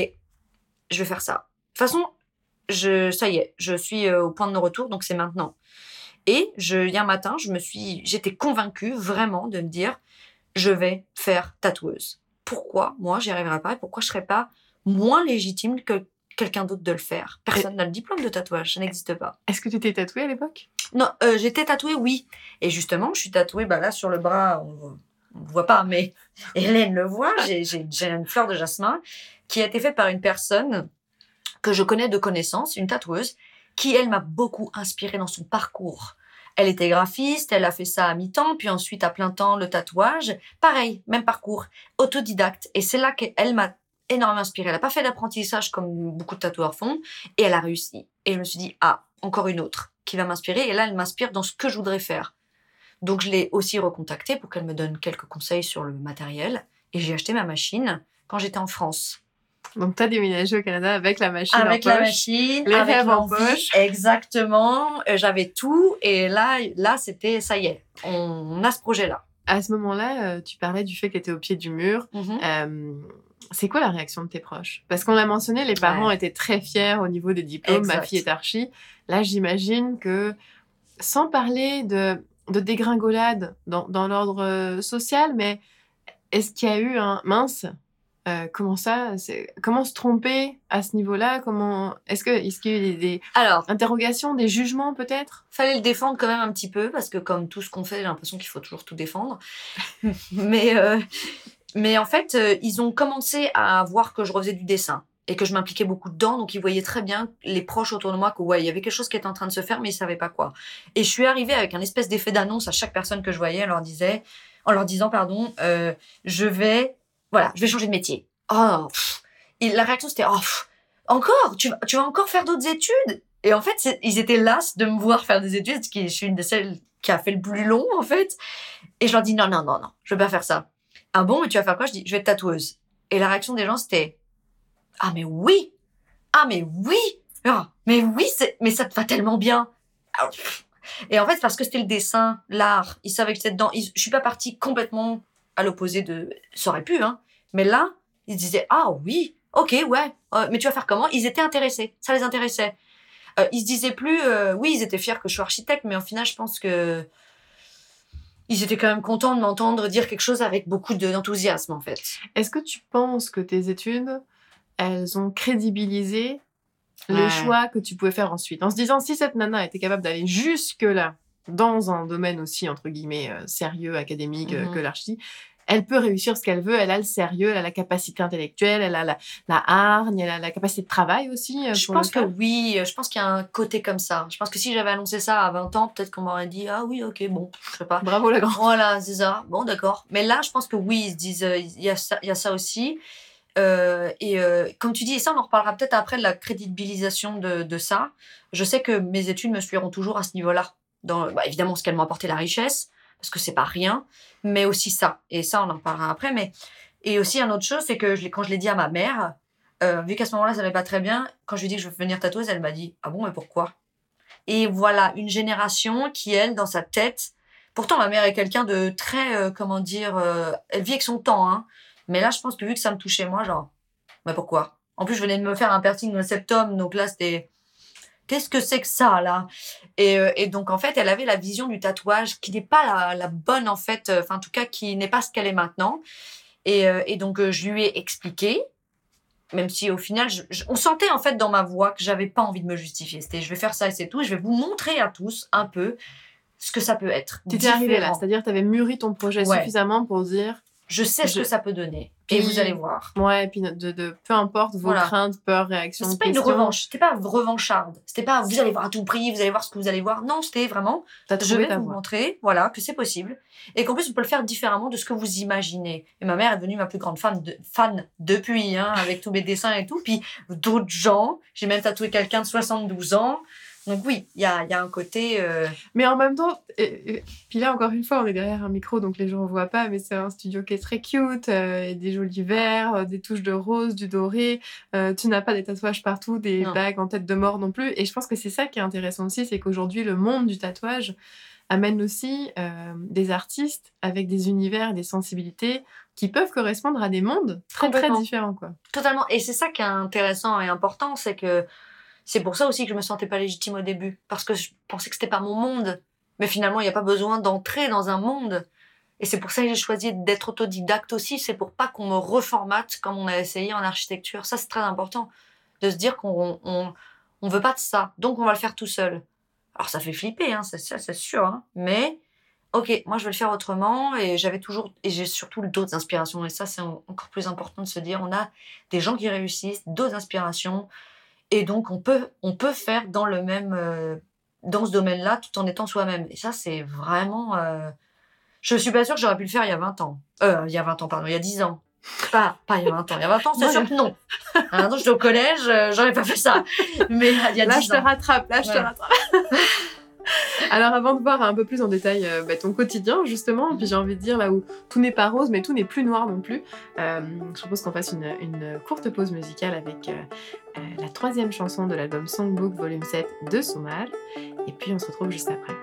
je vais faire ça. De toute façon, je, ça y est, je suis euh, au point de non-retour, donc c'est maintenant. Et je, il y a un matin, je me suis, j'étais convaincue vraiment de me dire, je vais faire tatoueuse. Pourquoi moi, j'y arriverai pas et pourquoi je serais pas moins légitime que quelqu'un d'autre de le faire? Personne n'a le diplôme de tatouage, ça n'existe pas. Est-ce que tu étais tatouée à l'époque? Non, euh, j'étais tatouée, oui. Et justement, je suis tatouée bah, là sur le bras, on ne voit pas, mais Hélène le voit. J'ai une fleur de jasmin qui a été faite par une personne que je connais de connaissance, une tatoueuse, qui, elle, m'a beaucoup inspirée dans son parcours. Elle était graphiste, elle a fait ça à mi-temps, puis ensuite à plein temps le tatouage. Pareil, même parcours, autodidacte. Et c'est là qu'elle m'a énormément inspirée. Elle n'a pas fait d'apprentissage comme beaucoup de tatoueurs font, et elle a réussi. Et je me suis dit, ah, encore une autre qui va m'inspirer. Et là, elle m'inspire dans ce que je voudrais faire. Donc, je l'ai aussi recontactée pour qu'elle me donne quelques conseils sur le matériel. Et j'ai acheté ma machine quand j'étais en France. Donc tu as déménagé au Canada avec la machine avec en la poche. machine, les avec rêves en poche. Exactement. Euh, J'avais tout. Et là, là c'était, ça y est, on a ce projet-là. À ce moment-là, euh, tu parlais du fait que tu étais au pied du mur. Euh, c'est quoi la réaction de tes proches? Parce qu'on l'a mentionné, les parents Ouais. étaient très fiers au niveau des diplômes. Ma fille est archi. Là, j'imagine que, sans parler de, de dégringolade dans, dans l'ordre social, mais est-ce qu'il y a eu un mince euh, Comment ça Comment se tromper à ce niveau-là? Comment Est-ce que est-ce qu'il y a eu des, des Alors, interrogations, des jugements peut-être? Fallait le défendre quand même un petit peu parce que comme tout ce qu'on fait, j'ai l'impression qu'il faut toujours tout défendre. mais euh, mais en fait, euh, ils ont commencé à voir que je refaisais du dessin et que je m'impliquais beaucoup dedans, donc ils voyaient très bien les proches autour de moi que ouais, il y avait quelque chose qui était en train de se faire, mais ils savaient pas quoi. Et je suis arrivée avec un espèce d'effet d'annonce à chaque personne que je voyais, en leur disait, en leur disant pardon, je vais voilà, je vais changer de métier. Oh, pff. et la réaction c'était oh, encore, tu vas, encore faire d'autres études? Et en fait, ils étaient las de me voir faire des études, que je suis une de celles qui a fait le plus long, en fait. Et je leur dis, non, non, non, non, je vais pas faire ça. Ah bon, mais tu vas faire quoi? Je dis, je vais être tatoueuse. Et la réaction des gens, c'était, ah, mais oui Ah, mais oui Ah, mais oui, mais ça te va tellement bien Ah. Et en fait, parce que c'était le dessin, l'art, ils savaient que c'était dedans. Ils- je suis pas partie complètement à l'opposé de... Ça aurait pu, hein. Mais là, ils disaient, ah oui, ok, ouais, euh, mais tu vas faire comment? Ils étaient intéressés, ça les intéressait. Euh, ils se disaient plus, euh, oui, ils étaient fiers que je sois architecte, mais au final, je pense que ils étaient quand même contents de m'entendre dire quelque chose avec beaucoup de- d'enthousiasme, en fait. Est-ce que tu penses que tes études, elles ont crédibilisé le Ouais. choix que tu pouvais faire ensuite? En se disant, si cette nana était capable d'aller jusque-là, dans un domaine aussi, entre guillemets, euh, sérieux, académique Mhm. que l'archi, elle peut réussir ce qu'elle veut, elle a le sérieux, elle a la capacité intellectuelle, elle a la, la hargne, elle a la capacité de travail aussi. euh, Je pense que oui, euh, je pense qu'il y a un côté comme ça. Je pense que si j'avais annoncé ça à 20 ans, peut-être qu'on m'aurait dit, ah oui, ok, bon, je sais pas. Bravo la grande. Voilà, c'est ça. Bon, d'accord. Mais là, je pense que oui, ils se disent, euh, il y, a ça- il y a ça aussi. Euh, et euh, comme tu dis, et ça, on en reparlera peut-être après de la crédibilisation de, de ça. Je sais que mes études me suivront toujours à ce niveau-là. Dans, bah, évidemment, ce qu'elles m'ont apporté la richesse, parce que c'est pas rien, mais aussi ça. Et ça, on en reparlera après. Mais et aussi, une autre chose, c'est que je quand je l'ai dit à ma mère, euh, vu qu'à ce moment-là, ça n'allait pas très bien, quand je lui ai dit que je veux venir tatoueuse, elle m'a dit Ah bon, mais pourquoi? Et voilà, une génération qui, elle, dans sa tête, pourtant, ma mère est quelqu'un de très, euh, comment dire, euh, elle vit avec son temps, hein. Mais là, je pense que vu que ça me touchait, moi, genre, mais pourquoi? En plus, je venais de me faire un piercing le septum, donc là, c'était. Qu'est-ce que c'est que ça, là? Et, euh, et donc, en fait, elle avait la vision du tatouage qui n'est pas la, la bonne, en fait, euh, enfin, en tout cas, qui n'est pas ce qu'elle est maintenant. Et, euh, et donc, je lui ai expliqué, même si au final, je- je- on sentait, en fait, dans ma voix que j'avais pas envie de me justifier. C'était, je vais faire ça et c'est tout, et je vais vous montrer à tous un peu ce que ça peut être. Tu étais arrivé là, c'est-à-dire tu avais mûri ton projet Ouais. suffisamment pour dire Je sais ce que ça peut donner. Et vous allez voir. ouais, et puis de, de peu importe vos Voilà. craintes, peurs, réactions, C'est pas une revanche. C'était pas revancharde. C'était pas vous allez voir à tout prix, vous allez voir ce que vous allez voir. Non, c'était vraiment je vais vous montrer voilà, que c'est possible. Et qu'en plus, on peut le faire différemment de ce que vous imaginez. Et ma mère est devenue ma plus grande fan, de, fan depuis, hein, avec tous mes dessins et tout. Puis d'autres gens. J'ai même tatoué quelqu'un de 72 ans. Donc oui, il y a, il y a un côté... euh, Mais en même temps, et- et- puis là encore une fois, on est derrière un micro, donc les gens ne voient pas, mais c'est un studio qui est très cute, euh, et des jolis verres, euh, des touches de rose, du doré. euh, tu n'as pas des tatouages partout, des Non. bagues en tête de mort non plus. Et je pense que c'est ça qui est intéressant aussi, c'est qu'aujourd'hui, le monde du tatouage amène aussi des artistes avec des univers, des sensibilités qui peuvent correspondre à des mondes très très différents, quoi. Totalement. Et c'est ça qui est intéressant et important, c'est que c'est pour ça aussi que je me sentais pas légitime au début, parce que je pensais que c'était pas mon monde. Mais finalement, il n'y a pas besoin d'entrer dans un monde. Et c'est pour ça que j'ai choisi d'être autodidacte aussi, c'est pour pas qu'on me reformate comme on a essayé en architecture. Ça, c'est très important. De se dire qu'on on, on veut pas de ça, donc on va le faire tout seul. Alors ça fait flipper, hein, c'est sûr. hein. Mais ok, moi je vais le faire autrement et j'avais toujours et j'ai surtout d'autres inspirations et ça c'est en- encore plus important de se dire on a des gens qui réussissent, d'autres inspirations et donc on peut on peut faire dans le même euh, dans ce domaine-là tout en étant soi-même et ça c'est vraiment euh, je suis pas sûre que j'aurais pu le faire il y a 20 ans. Euh, il y a 20 ans pardon, il y a 10 ans. Pas, pas il y a 20 ans. Il y a 20 ans, c'est Ouais. sûr que non. À 20 ans, j'étais au collège, euh, j'aurais pas fait ça. Mais il y a Là, 10 je te ans. rattrape, là, je te Ouais. rattrape. Alors, avant de voir un peu plus en détail euh, bah, ton quotidien, justement, puis j'ai envie de dire là où tout n'est pas rose, mais tout n'est plus noir non plus, euh, je propose qu'on fasse une, courte pause musicale avec euh, la troisième chanson de l'album Songbook Volume 7 de Soumal. Et puis, on se retrouve juste après.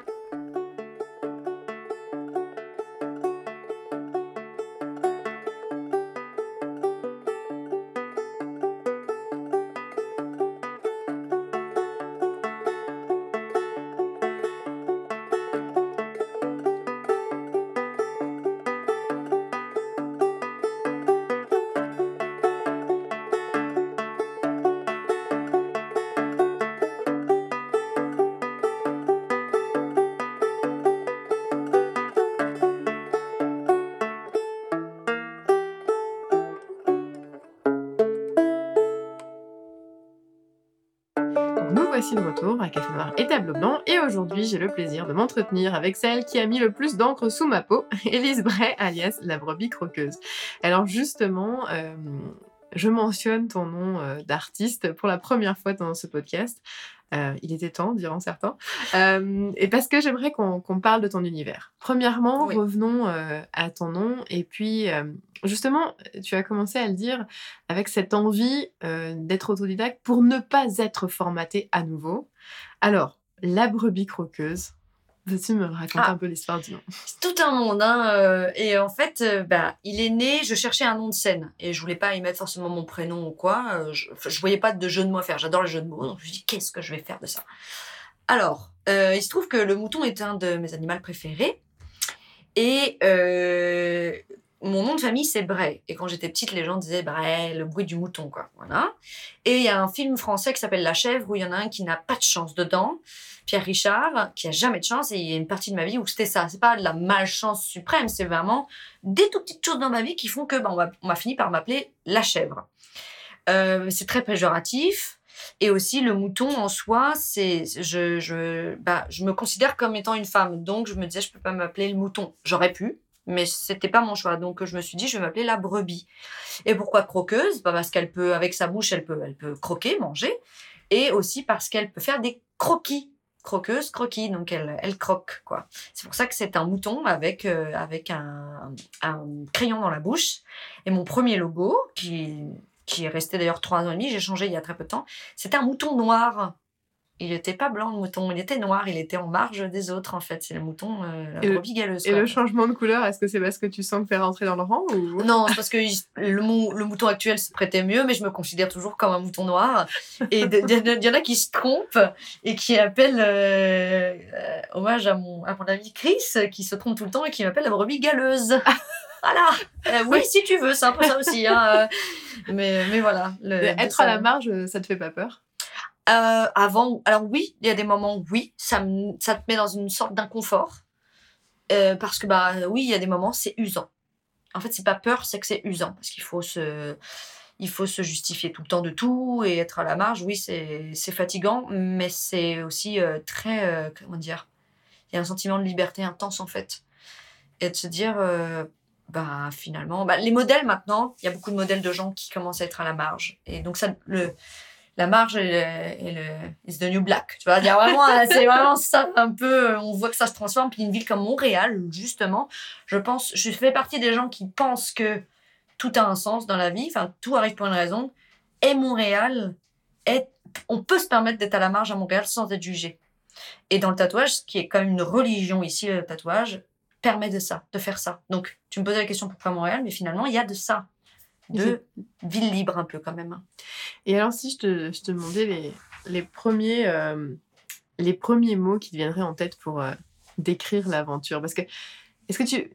De retour à Café Noir et Tableau Blanc, et aujourd'hui, j'ai le plaisir de m'entretenir avec celle qui a mis le plus d'encre sous ma peau, Élise Bray, alias la brebis croqueuse. Alors, justement, euh, je mentionne ton nom euh, d'artiste pour la première fois dans ce podcast. Euh, il était temps, diront certains. Euh, et parce que j'aimerais qu'on parle de ton univers. Premièrement, Oui. revenons euh, à ton nom. Et puis, euh, justement, tu as commencé à le dire avec cette envie euh, d'être autodidacte pour ne pas être formaté à nouveau. Alors, la brebis croqueuse, veux-tu me raconter Ah. un peu l'histoire du nom C'est tout un monde, hein. euh, et en fait, euh, bah, il est né, je cherchais un nom de scène. Et je voulais pas y mettre forcément mon prénom ou quoi. euh, je, je voyais pas de jeu de mots à faire. J'adore les jeux de mots. Donc je me suis dit, qu'est-ce que je vais faire de ça? Alors, euh, il se trouve que le mouton est un de mes animaux préférés. Et euh, mon nom de famille, c'est Bray. Et quand j'étais petite, les gens disaient Bray, le bruit du mouton, quoi. Voilà. Et il y a un film français qui s'appelle La chèvre, où il y en a un qui n'a pas de chance dedans. Pierre Richard, qui a jamais de chance, et il y a une partie de ma vie où c'était ça. C'est pas de la malchance suprême, c'est vraiment des tout petites choses dans ma vie qui font que bah, on m'a on m'a fini par m'appeler la chèvre. Euh, c'est très péjoratif. Et aussi, le mouton en soi, c'est, je, je, bah, je me considère comme étant une femme. Donc, je me disais, je peux pas m'appeler le mouton. J'aurais pu, mais c'était pas mon choix. Donc je me suis dit, je vais m'appeler la brebis. Et pourquoi croqueuse? Bah, Parce qu'elle peut, avec sa bouche, elle peut, elle peut croquer, manger, et aussi parce qu'elle peut faire des croquis. Croqueuse, croquis, donc elle, elle croque, quoi. C'est pour ça que c'est un mouton avec, euh, avec un, un crayon dans la bouche. Et mon premier logo, qui, qui est resté d'ailleurs trois ans et demi, j'ai changé il y a très peu de temps, c'était un mouton noir il n'était pas blanc le mouton, il était noir, il était en marge des autres en fait. C'est le mouton, euh, la Et le- brebis galeuse. Et le changement de couleur, est-ce que c'est parce que tu sens que t'es rentré dans le rang ou... Non, parce que le, mou- le mouton actuel se prêtait mieux, mais je me considère toujours comme un mouton noir. Et il y, en a qui se trompent et qui appellent euh, euh, hommage à mon, à mon ami Chris, qui se trompe tout le temps et qui m'appelle la brebis galeuse. voilà. Euh, oui, si tu veux, c'est un peu ça aussi. hein, euh, mais, mais voilà. le- Être à la marge, ça te fait pas peur? Euh, avant, alors oui, il y a des moments où oui, ça, te met dans une sorte d'inconfort. Euh, parce que, bah oui, il y a des moments, c'est usant. En fait, c'est pas peur, c'est que c'est usant. Parce qu'il faut se, il faut se justifier tout le temps de tout et être à la marge. Oui, c'est fatigant, mais c'est aussi euh, très, comment dire, il y a un sentiment de liberté intense en fait. Et de se dire, bah finalement, bah, les modèles maintenant, il y a beaucoup de modèles de gens qui commencent à être à la marge. Et donc, ça, le, la marge et le, et le is the new black. Tu vois, vraiment, c'est vraiment ça un peu, on voit que ça se transforme. Puis une ville comme Montréal, justement, je pense, je fais partie des gens qui pensent que tout a un sens dans la vie, enfin, tout arrive pour une raison. Et Montréal, est, on peut se permettre d'être à la marge à Montréal sans être jugé. Et dans le tatouage, ce qui est quand même une religion ici, le tatouage, permet de ça, de faire ça. Donc, tu me posais la question pourquoi Montréal, mais finalement, il y a de ça. De ville libre un peu quand même. hein. Et alors, si je te, je te demandais les, les, premiers, euh, les premiers mots qui te viendraient en tête pour euh, décrire l'aventure Parce que, est-ce que tu.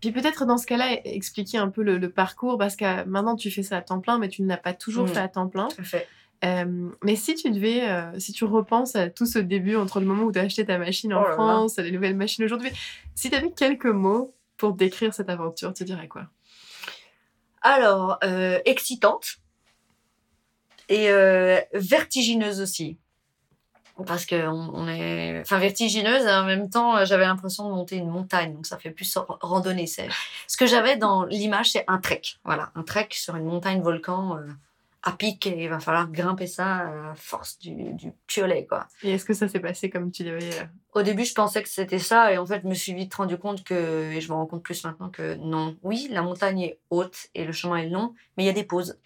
Puis peut-être dans ce cas-là, expliquer un peu le, le parcours, parce que maintenant tu fais ça à temps plein, mais tu ne l'as pas toujours fait à temps plein. Tout à fait. Euh, mais si tu devais, euh, si tu repenses à tout ce début entre le moment où tu as acheté ta machine en Oh là là. France, les nouvelles machines aujourd'hui, si tu avais quelques mots pour décrire cette aventure, tu dirais quoi? Alors, euh, excitante et euh, vertigineuse aussi. Parce que on, est, enfin vertigineuse et en même temps, euh, j'avais l'impression de monter une montagne, donc ça fait plus ra- randonnée. C'est ce que j'avais dans l'image, c'est un trek. Voilà, un trek sur une montagne volcan euh, à pic et il va falloir grimper ça à force du, du piolet, quoi. Et est-ce que ça s'est passé comme tu l'avais euh, Au début, je pensais que c'était ça, et en fait, je me suis vite rendu compte que, et je me rends compte plus maintenant que non. Oui, la montagne est haute et le chemin est long, mais il y a des pauses,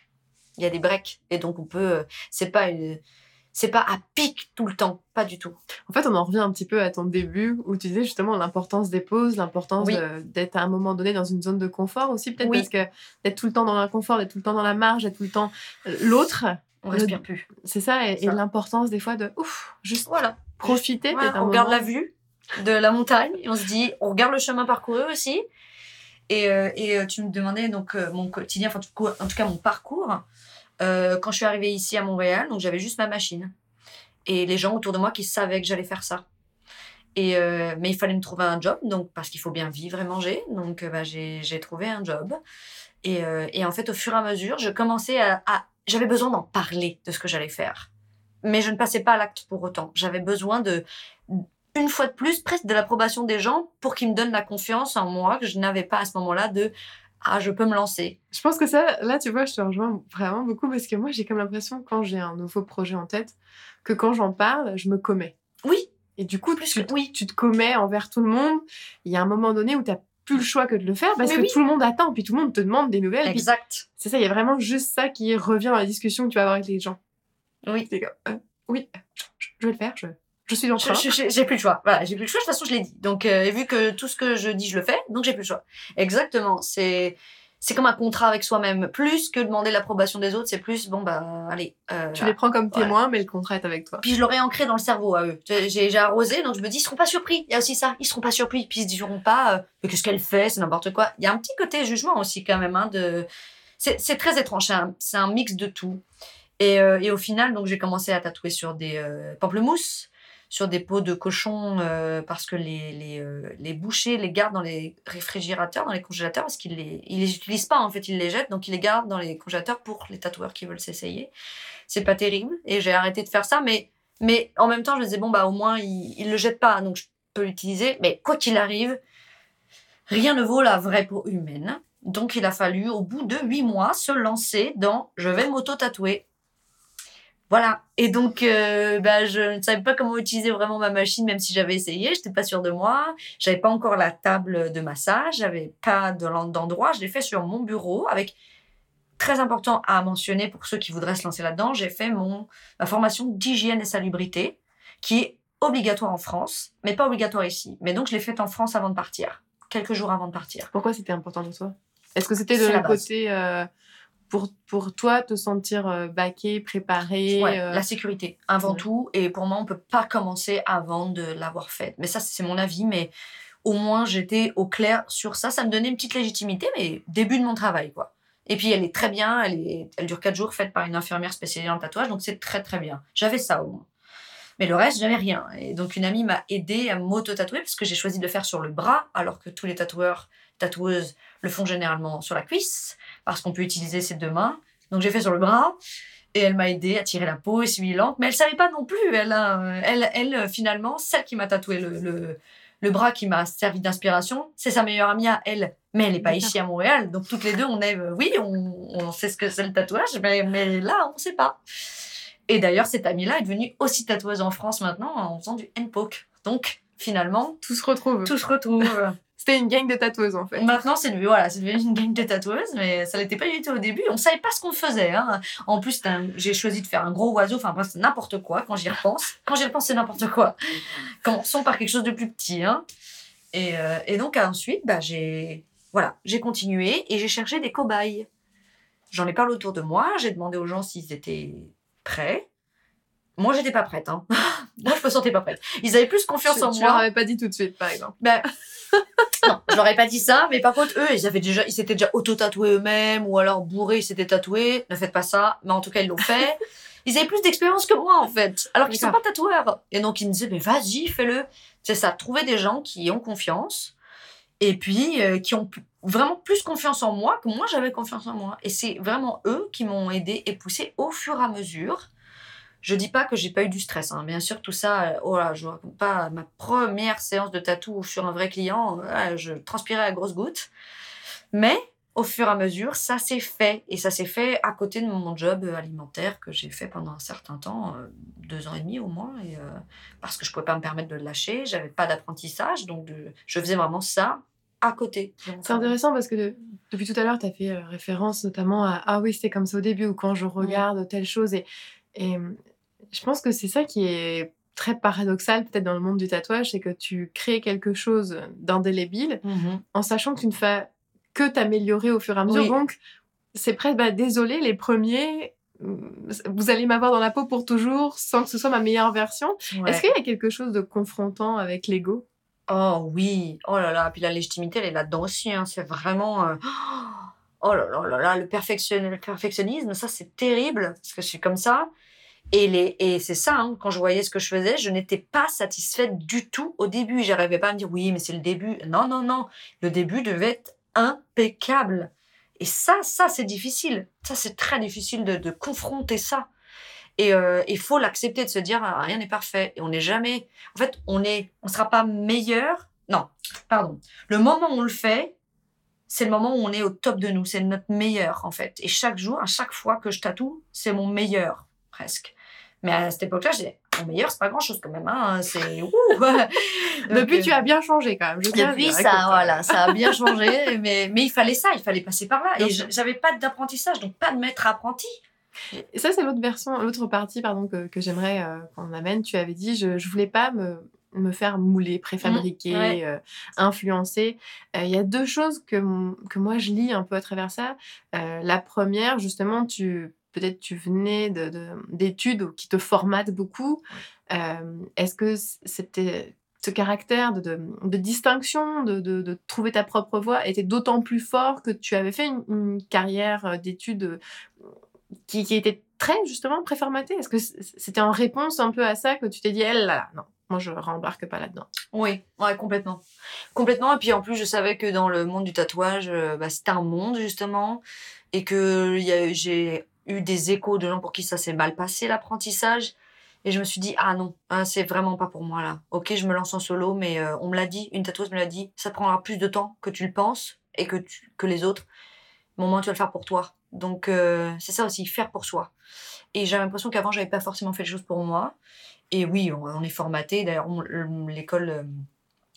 il y a des breaks, et donc on peut. euh, C'est pas une, c'est pas à pic tout le temps, pas du tout. En fait, on en revient un petit peu à ton début où tu disais justement l'importance des pauses, l'importance Oui. d'être à un moment donné dans une zone de confort aussi, peut-être Oui. parce que d'être tout le temps dans l'inconfort, d'être tout le temps dans la marge, d'être tout le temps euh, l'autre, On Le- respire plus. c'est ça, et, l'importance des fois de ouf, juste Voilà. profiter, Voilà, on regarde moment. la vue de la montagne et on se dit, on regarde le chemin parcouru aussi. Et, euh, et euh, tu me demandais donc euh, mon quotidien, enfin, en tout cas mon parcours. Euh, quand je suis arrivée ici à Montréal, donc j'avais juste ma machine. Et les gens autour de moi qui savaient que j'allais faire ça. Et, euh, mais il fallait me trouver un job, donc parce qu'il faut bien vivre et manger. Donc euh, bah, j'ai trouvé un job. Et, euh, et en fait, au fur et à mesure, je commençais à. à- J'avais besoin d'en parler de ce que j'allais faire. Mais je ne passais pas à l'acte pour autant. J'avais besoin de, une fois de plus, presque de l'approbation des gens pour qu'ils me donnent la confiance en moi que je n'avais pas à ce moment-là de Ah, je peux me lancer. Je pense que ça, là, tu vois, je te rejoins vraiment beaucoup parce que moi, j'ai comme l'impression, quand j'ai un nouveau projet en tête, que quand j'en parle, je me commets. Oui, Et du coup, Plus tu, que- oui. tu te commets envers tout le monde. Il y a un moment donné où tu plus le choix que de le faire parce Mais que oui. tout le monde attend, puis tout le monde te demande des nouvelles. exact. C'est ça, il y a vraiment juste ça qui revient dans la discussion que tu vas avoir avec les gens. Oui. Comme, euh, oui, je, je vais le faire, je, je suis en Je- train. J'ai plus le choix. Voilà, j'ai plus le choix. De toute façon, je l'ai dit. Donc, euh, et vu que tout ce que je dis, je le fais, donc j'ai plus le choix. Exactement. C'est c'est comme un contrat avec soi-même. Plus que demander l'approbation des autres, c'est plus bon bah allez. euh, Tu les prends comme témoins, mais le contrat est avec toi. Puis je l'aurais ancré dans le cerveau à eux. J'ai arrosé, donc je me dis, ils seront pas surpris. Il y a aussi ça, ils seront pas surpris. Puis ils se diront pas, euh, mais qu'est-ce qu'elle fait, c'est n'importe quoi. Il y a un petit côté jugement aussi quand même. Hein, de... C'est c'est très étrange, c'est un, c'est un mix de tout. Et, euh, et au final, donc j'ai commencé à tatouer sur des euh, pamplemousses, sur des peaux de cochon, euh, parce que les, les, euh, les bouchers les gardent dans les réfrigérateurs, dans les congélateurs, parce qu'ils les, ils les utilisent pas en fait, ils les jettent, donc ils les gardent dans les congélateurs pour les tatoueurs qui veulent s'essayer. C'est pas terrible, et j'ai arrêté de faire ça, mais, mais en même temps, je me disais, bon, bah au moins, ils, ils le jettent pas, donc je peux l'utiliser, mais quoi qu'il arrive, rien ne vaut la vraie peau humaine. Donc, il a fallu, au bout de huit mois, se lancer dans je vais m'auto-tatouer. Voilà. Et donc, euh, bah, je ne savais pas comment utiliser vraiment ma machine, même si j'avais essayé. Je n'étais pas sûre de moi. J'avais pas encore la table de massage. J'avais pas d'endroit. Je l'ai fait sur mon bureau avec très important à mentionner pour ceux qui voudraient se lancer là-dedans. J'ai fait mon ma formation d'hygiène et salubrité, qui est obligatoire en France, mais pas obligatoire ici. Mais donc, je l'ai faite en France avant de partir, quelques jours avant de partir. Pourquoi c'était important pour toi? Est-ce que c'était de le côté euh, pour, pour toi te sentir euh, baqué, préparé Ouais, euh, la sécurité, avant ouais. tout. Et pour moi, on peut pas commencer avant de l'avoir faite. Mais ça, c'est mon avis. Mais au moins, j'étais au clair sur ça. Ça me donnait une petite légitimité, mais début de mon travail, quoi. Et puis, elle est très bien. Elle, est, elle dure 4 jours, faite par une infirmière spécialisée en tatouage. Donc, c'est très, très bien. J'avais ça au moins. Mais le reste, j'avais rien. Et donc, une amie m'a aidé à m'auto-tatouer parce que j'ai choisi de le faire sur le bras, alors que tous les tatoueurs, tatoueuses le font généralement sur la cuisse, parce qu'on peut utiliser ses deux mains. Donc, j'ai fait sur le bras. Et elle m'a aidé à tirer la peau, essuyer l'encre. Mais elle savait pas non plus. Elle, a- elle, elle finalement, celle qui m'a tatoué le, le, le bras qui m'a servi d'inspiration, c'est sa meilleure amie à elle. Mais elle n'est pas ici à Montréal. Donc, toutes les deux, on est, euh, oui, on, on sait ce que c'est le tatouage, mais, mais là, on ne sait pas. Et d'ailleurs, cette amie-là est devenue aussi tatoueuse en France maintenant en faisant du handpoke. Donc, finalement, tout se retrouve. tout se retrouve. C'était une gang de tatoueuses en fait. Maintenant, c'est devenu, voilà, c'est devenu une gang de tatoueuses, mais ça l'était pas du tout au début. On savait pas ce qu'on faisait. Hein. En plus, j'ai choisi de faire un gros oiseau. Enfin, c'est n'importe quoi quand j'y repense. Quand j'y repense, c'est n'importe quoi. Commençons par quelque chose de plus petit. Hein. Et, euh, et donc, ensuite, bah, j'ai voilà, j'ai continué et j'ai cherché des cobayes. J'en ai parlé autour de moi. J'ai demandé aux gens s'ils étaient prêts. Moi, j'étais pas prête. Hein. moi, je me sentais pas prête. Ils avaient plus confiance en tu moi. leur avais pas dit tout de suite par exemple. Ben, non, je leur ai pas dit ça, mais par contre, eux, ils avaient déjà, ils s'étaient déjà auto-tatoués eux-mêmes, ou alors bourrés, ils s'étaient tatoués. Ne faites pas ça, mais en tout cas, ils l'ont fait. Ils avaient plus d'expérience que moi, en fait, alors qu'ils sont pas tatoueurs. Et donc, ils me disaient, mais vas-y, fais-le. C'est ça, trouver des gens qui ont confiance, et puis euh, qui ont vraiment plus confiance en moi que moi, j'avais confiance en moi. Et c'est vraiment eux qui m'ont aidé et poussé au fur et à mesure. Je dis pas que j'ai pas eu du stress, hein. bien sûr, tout ça, euh, oh là, je raconte pas ma première séance de tatou sur un vrai client, euh, je transpirais à grosses gouttes. Mais au fur et à mesure, ça s'est fait. Et ça s'est fait à côté de mon job alimentaire que j'ai fait pendant un certain temps, euh, deux ans et demi au moins, et, euh, parce que je pouvais pas me permettre de le lâcher, j'avais pas d'apprentissage, donc de- je faisais vraiment ça à côté. C'est intéressant parce que de- depuis tout à l'heure, tu as fait référence notamment à Ah oui, c'était comme ça au début, ou quand je regarde telle chose. Et, et je pense que c'est ça qui est très paradoxal peut-être dans le monde du tatouage, c'est que tu crées quelque chose d'indélébile Mhm. en sachant que tu ne fais que t'améliorer au fur et à mesure. Oui. Donc, c'est presque, bah, désolé, les premiers, mm, vous allez m'avoir dans la peau pour toujours sans que ce soit ma meilleure version. Ouais. Est-ce qu'il y a quelque chose de confrontant avec l'ego? Oh oui, oh là là, puis la légitimité, elle est là-dedans aussi, hein. c'est vraiment... euh, Oh là là là là, le perfectionnisme, ça c'est terrible, parce que je suis comme ça. Et, et c'est ça, hein, quand je voyais ce que je faisais, je n'étais pas satisfaite du tout au début. J'arrivais pas à me dire, oui, mais c'est le début. Non, non, non, le début devait être impeccable. Et ça, ça c'est difficile. Ça c'est très difficile de, de confronter ça. Et il faut l'accepter, de se dire, ah, rien n'est parfait. Et on n'est jamais... En fait, on est, on sera pas meilleur. Non, pardon. Le moment où on le fait, c'est le moment où on est au top de nous. C'est notre meilleur, en fait. Et chaque jour, à chaque fois que je tatoue, c'est mon meilleur, presque. Mais à cette époque-là, je disais, mon meilleur, c'est pas grand-chose quand même. Hein. C'est... Depuis, Donc, tu as bien changé quand même. Je depuis, ça, euh, voilà, ça a bien changé, mais, mais il fallait ça, il fallait passer par là. Bien Et je- j'avais pas d'apprentissage, donc pas de maître apprenti. Et ça, c'est l'autre version, l'autre partie pardon, que, que j'aimerais euh, qu'on amène. Tu avais dit, je ne voulais pas me, me faire mouler, préfabriquer, Mmh, ouais. euh, influencer. Euh, Il y a deux choses que, que moi, je lis un peu à travers ça. Euh, la première, justement, tu peut-être tu venais de- de- d'études qui te formatent beaucoup. Euh, Est-ce que c'était ce caractère de, distinction, de, trouver ta propre voie était d'autant plus fort que tu avais fait une, une carrière euh, d'études euh, qui, qui était très justement préformatée? Est-ce que c'était en réponse un peu à ça que tu t'es dit, elle là, là, non, moi je rembarque pas là-dedans? Oui, ouais, complètement. Complètement. Et puis en plus, je savais que dans le monde du tatouage, bah, c'était un monde justement, et que j'ai eu des échos de gens pour qui ça s'est mal passé l'apprentissage. Et je me suis dit, ah non, hein, c'est vraiment pas pour moi là. Ok, je me lance en solo, mais euh, on me l'a dit, une tatoueuse me l'a dit, ça prendra plus de temps que tu le penses et que, que les autres. Au moment, tu vas le faire pour toi. Donc, euh, c'est ça aussi, faire pour soi. Et j'avais l'impression qu'avant, j'avais pas forcément fait les choses pour moi. Et oui, on, est formaté. D'ailleurs, l'école, euh,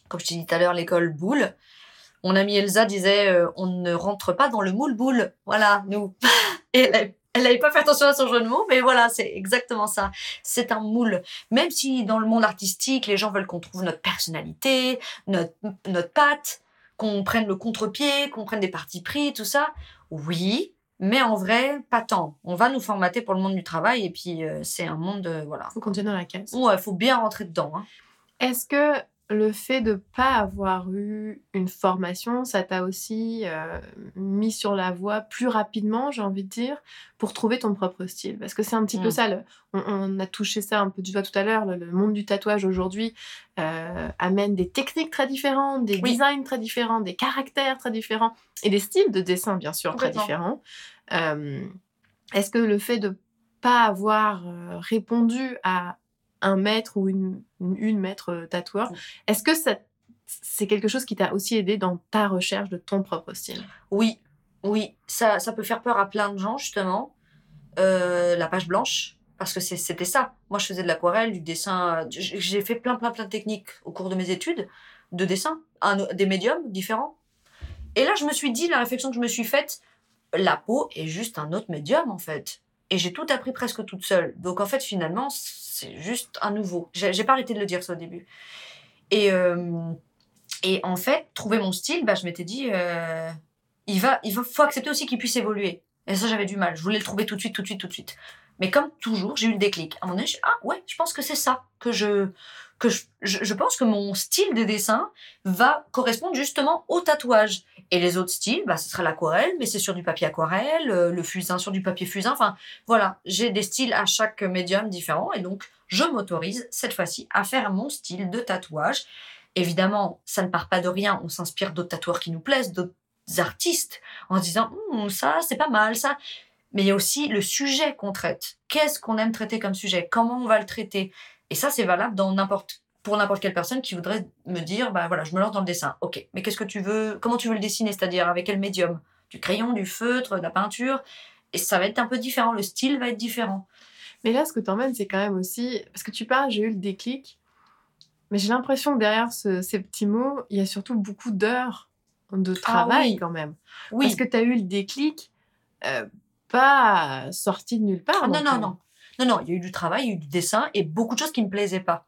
comme je t'ai dit tout à l'heure, l'école boule. Mon amie Elsa disait, on ne rentre pas dans le moule boule. Voilà, nous. Et elle elle n'avait pas fait attention à son jeu de mots, mais voilà, c'est exactement ça. C'est un moule. Même si dans le monde artistique, les gens veulent qu'on trouve notre personnalité, notre, notre patte, qu'on prenne le contre-pied, qu'on prenne des partis pris, tout ça. Oui, mais en vrai, pas tant. On va nous formater pour le monde du travail et puis euh, c'est un monde, euh, voilà. Faut continuer dans la case. Ouais, faut bien rentrer dedans. Hein. Est-ce que le fait de pas avoir eu une formation, ça t'a aussi euh, mis sur la voie plus rapidement, j'ai envie de dire, pour trouver ton propre style? Parce que c'est un petit peu mm. ça, on, a touché ça un peu du doigt tout à l'heure, le, monde du tatouage aujourd'hui euh, amène des techniques très différentes, des designs très différents, des caractères très différents, et des styles de dessin, bien sûr, très différents. Euh, est-ce que le fait de pas avoir répondu à un maître ou une, une maître euh, tatoueur. Est-ce que ça, c'est quelque chose qui t'a aussi aidé dans ta recherche de ton propre style? Oui, oui. Ça, ça peut faire peur à plein de gens, justement. Euh, la page blanche, parce que c'était ça. Moi, je faisais de l'aquarelle, du dessin. J'ai fait plein, plein, plein de techniques au cours de mes études de dessin, des médiums différents. Et là, je me suis dit, la réflexion que je me suis faite, la peau est juste un autre médium, en fait. Et j'ai tout appris presque toute seule. Donc, en fait, finalement, c'est juste un nouveau. J'ai pas arrêté de le dire ça au début. Et, euh, et en fait, trouver mon style, bah, je m'étais dit, euh, il, va, il faut accepter aussi qu'il puisse évoluer. Et ça, j'avais du mal. Je voulais le trouver tout de suite, tout de suite, tout de suite. Mais comme toujours, j'ai eu le déclic. À un moment donné, je ah ouais, je pense que c'est ça que je que je, je, pense que mon style de dessin va correspondre justement au tatouage. Et les autres styles, bah, ce sera l'aquarelle, mais c'est sur du papier aquarelle, euh, le fusain sur du papier fusain. Enfin, voilà, j'ai des styles à chaque médium différent. Et donc, je m'autorise cette fois-ci à faire mon style de tatouage. Évidemment, ça ne part pas de rien. On s'inspire d'autres tatoueurs qui nous plaisent, d'autres artistes, en se disant, hum, ça, c'est pas mal, ça. Mais il y a aussi le sujet qu'on traite. Qu'est-ce qu'on aime traiter comme sujet? Comment on va le traiter? Et ça, c'est valable dans n'importe pour n'importe quelle personne qui voudrait me dire, bah voilà, je me lance dans le dessin. Ok, mais qu'est-ce que tu veux Comment tu veux le dessiner? C'est-à-dire avec quel médium? Du crayon, du feutre, de la peinture? Et ça va être un peu différent. Le style va être différent. Mais là, ce que tu emmènes, c'est quand même aussi parce que tu parles, j'ai eu le déclic, mais j'ai l'impression que derrière ces petits mots, il y a surtout beaucoup d'heures de ah travail quand même. Oui. Parce que tu as eu le déclic, euh, pas sorti de nulle part. Ah, non, non, non. Non, non, il y a eu du travail, il y a eu du dessin et beaucoup de choses qui me plaisaient pas.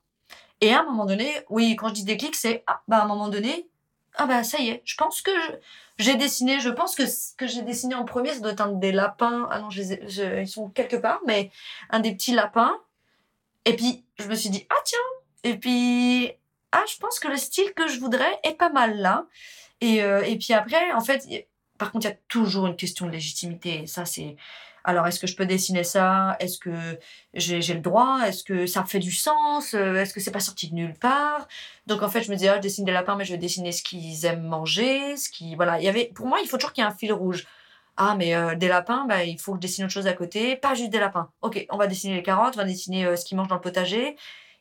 Et à un moment donné, oui, quand je dis déclic, c'est ah, bah à un moment donné, ah bah ça y est, je pense que j'ai dessiné, je pense que ce que j'ai dessiné en premier, ça doit être un des lapins. Ah non, ils sont quelque part, mais un des petits lapins. Et puis je me suis dit ah tiens, et puis ah je pense que le style que je voudrais est pas mal là. Et, euh, et puis après, en fait, par contre, il y a toujours une question de légitimité. Ça, c'est alors, est-ce que je peux dessiner ça? Est-ce que j'ai le droit? Est-ce que ça fait du sens? Euh, Est-ce que c'est pas sorti de nulle part? Donc, en fait, je me disais, ah, je dessine des lapins, mais je vais dessiner ce qu'ils aiment manger. Ce qui, voilà, il y avait, pour moi, il faut toujours qu'il y ait un fil rouge. Ah, mais euh, des lapins, bah, il faut que je dessine autre chose à côté, pas juste des lapins. Ok, on va dessiner les carottes, on va dessiner euh, ce qu'ils mangent dans le potager.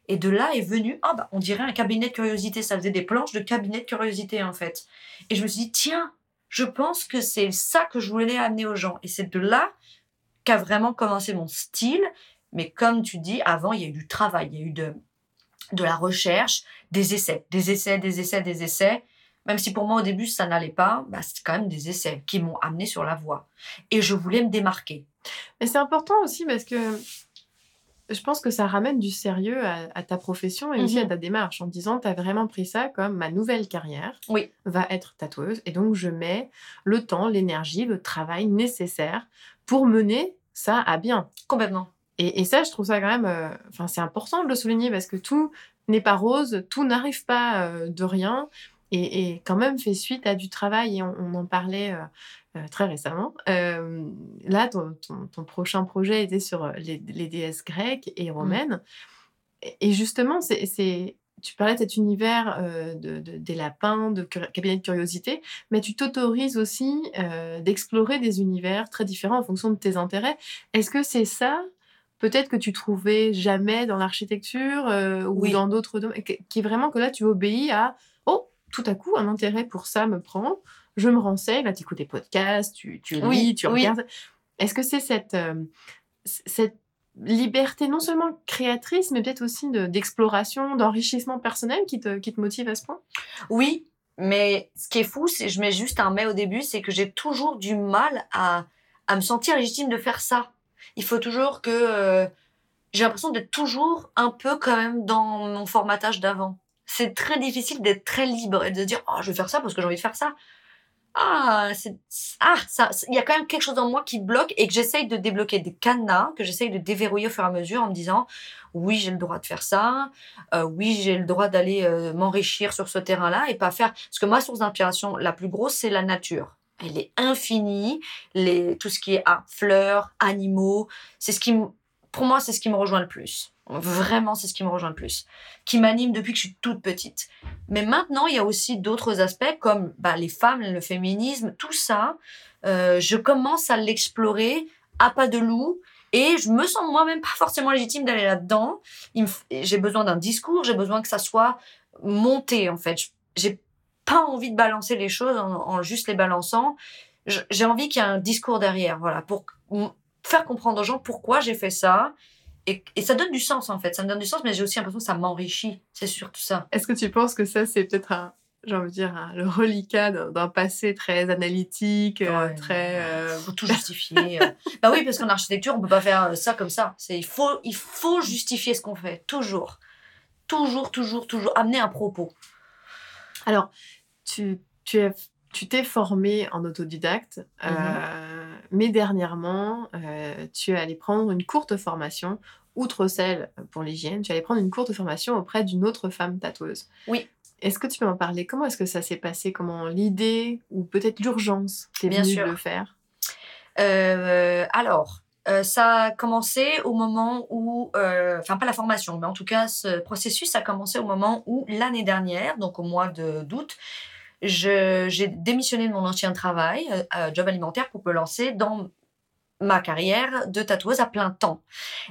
Et de là est venu, ah bah, on dirait un cabinet de curiosité. Ça faisait des planches de cabinet de curiosité, en fait. Et je me suis dit, tiens, je pense que c'est ça que je voulais amener aux gens. Et c'est de là qu'a vraiment commencé mon style. Mais comme tu dis, avant, il y a eu du travail, il y a eu de, de la recherche, des essais, des essais, des essais, des essais. Même si pour moi au début ça n'allait pas, bah, c'était quand même des essais qui m'ont amené sur la voie. Et je voulais me démarquer. Mais c'est important aussi parce que je pense que ça ramène du sérieux à, ta profession et aussi à mhm. ta démarche en disant tu as vraiment pris ça comme ma nouvelle carrière oui. va être tatoueuse et donc je mets le temps, l'énergie, le travail nécessaire pour mener ça à bien. Complètement. Et, ça, je trouve ça quand même, euh, enfin, c'est important de le souligner parce que tout n'est pas rose, tout n'arrive pas euh, de rien et, quand même fait suite à du travail et on, en parlait euh, très récemment. là, ton, ton, prochain projet était sur les, déesses grecques et mmh. romaines. Et justement, c'est tu parlais de cet univers euh, de, des lapins, de cabinet de curiosité, mais tu t'autorises aussi euh, d'explorer des univers très différents en fonction de tes intérêts. Est-ce que c'est ça peut-être que tu trouvais jamais dans l'architecture euh, ou Oui. dans d'autres domaines, qui est vraiment que là, tu obéis à oh, tout à coup, un intérêt pour ça me prend, je me renseigne, là, tu écoutes des podcasts, tu, tu lis, Oui, tu oui. regardes. Est-ce que c'est cette, cette liberté non seulement créatrice, mais peut-être aussi de- d'exploration, d'enrichissement personnel qui te, qui te motive à ce point? Oui, mais ce qui est fou, c'est je mets juste un mais au début, c'est que j'ai toujours du mal à, à me sentir légitime de faire ça. Il faut toujours que euh, j'ai l'impression d'être toujours un peu quand même dans mon formatage d'avant. C'est très difficile d'être très libre et de dire oh je vais faire ça parce que j'ai envie de faire ça. Ah, c'est ah ça il y a quand même quelque chose en moi qui bloque et que j'essaye de débloquer des cadenas que j'essaye de déverrouiller au fur et à mesure en me disant oui j'ai le droit de faire ça euh, oui, j'ai le droit d'aller euh, m'enrichir sur ce terrain-là et pas faire. Parce que ma source d'inspiration la plus grosse, c'est la nature. Elle est infinie. Les, tout ce qui est art, fleurs, animaux, c'est ce qui, pour moi, c'est ce qui me rejoint le plus. Vraiment, c'est ce qui me rejoint le plus. Qui m'anime depuis que je suis toute petite. Mais maintenant, il y a aussi d'autres aspects comme bah, les femmes, le féminisme, tout ça. euh, je commence à l'explorer à pas de loup. Et je me sens moi-même pas forcément légitime d'aller là-dedans j'ai besoin d'un discours, j'ai besoin que ça soit monté en fait. J'ai pas envie de balancer les choses en, juste les balançant. J'ai envie qu'il y ait un discours derrière, voilà, pour faire comprendre aux gens pourquoi j'ai fait ça. Et, et ça donne du sens en fait, ça me donne du sens, mais j'ai aussi l'impression que ça m'enrichit, c'est surtout ça. Est-ce que tu penses que ça, c'est peut-être un, j'ai envie de dire, un- le reliquat d'un passé très analytique, euh, Ouais. très... euh, faut tout justifier. euh. bah oui, parce qu'en architecture, on peut pas faire ça comme ça. C'est il faut il faut justifier ce qu'on fait toujours, toujours, toujours, toujours amener un propos. Alors, tu, tu, es- tu t'es formé en autodidacte, euh, Mhm. mais dernièrement, euh, tu es allé prendre une courte formation, outre celle pour l'hygiène, tu allé prendre une courte formation auprès d'une autre femme tatoueuse. Oui. Est-ce que tu peux m'en parler? Comment est-ce que ça s'est passé? Comment l'idée ou peut-être l'urgence t'est venue sûr. de le faire? Euh, alors, euh, ça a commencé au moment où, euh, enfin pas la formation, mais en tout cas ce processus a commencé au moment où l'année dernière, donc au mois de d'août, j'ai démissionné de mon ancien travail, euh, job alimentaire, pour me lancer dans ma carrière de tatoueuse à plein temps.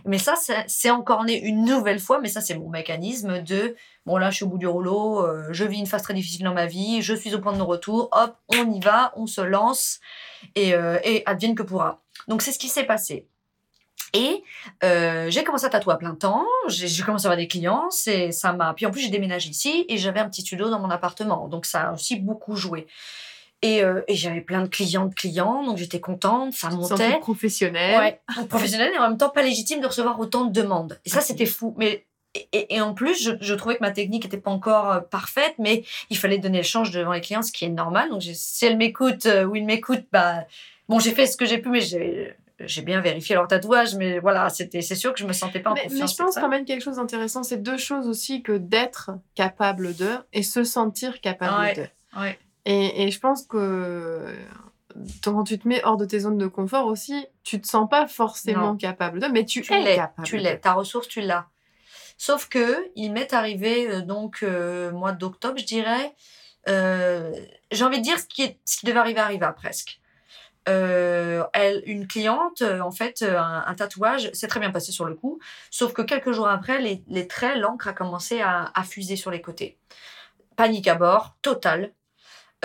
Mais ça, c'est- encore né une nouvelle fois, mais ça, c'est mon mécanisme de, bon là, je suis au bout du rouleau, euh, je vis une phase très difficile dans ma vie, je suis au point de non-retour, hop, on y va, on se lance, et, euh, et advienne que pourra. Donc, c'est ce qui s'est passé. Et euh, j'ai commencé à tatouer à plein temps, j'ai j'ai commencé à avoir des clients, c'est ça m'a. Puis en plus j'ai déménagé ici et j'avais un petit studio dans mon appartement, donc ça a aussi beaucoup joué. Et, euh, et j'avais plein de clients, de clients, donc j'étais contente, ça montait. professionnelle Ouais, professionnel et en même temps pas légitime de recevoir autant de demandes. Et ça, c'était fou. Mais et, et- et en plus, je, je trouvais que ma technique n'était pas encore euh, parfaite, mais il fallait donner le change devant les clients, ce qui est normal. Donc, si elle m'écoute euh, ou il m'écoute, bah, bon, j'ai fait ce que j'ai pu, mais j'ai j'ai bien vérifié leur tatouage, mais voilà, c'était, c'est sûr que je me sentais pas en Mais, mais confiance. je pense quand même quelque chose d'intéressant, c'est deux choses aussi que d'être capable de et se sentir capable Ouais. de. Ouais. Et, et je pense que quand tu te mets hors de tes zones de confort aussi, tu te sens pas forcément Non. capable de, mais tu, tu es l'es, capable. tu l'es, ta ressource, tu l'as. Sauf que il m'est arrivé euh, donc euh, mois d'octobre, je dirais. euh, J'ai envie de dire ce qui, est, ce qui devait arriver arriva presque. Elle, une cliente, en fait, un, un tatouage, c'est très bien passé sur le coup. Sauf que quelques jours après, les, les traits, l'encre a commencé à, à fuser sur les côtés. Panique à bord, totale.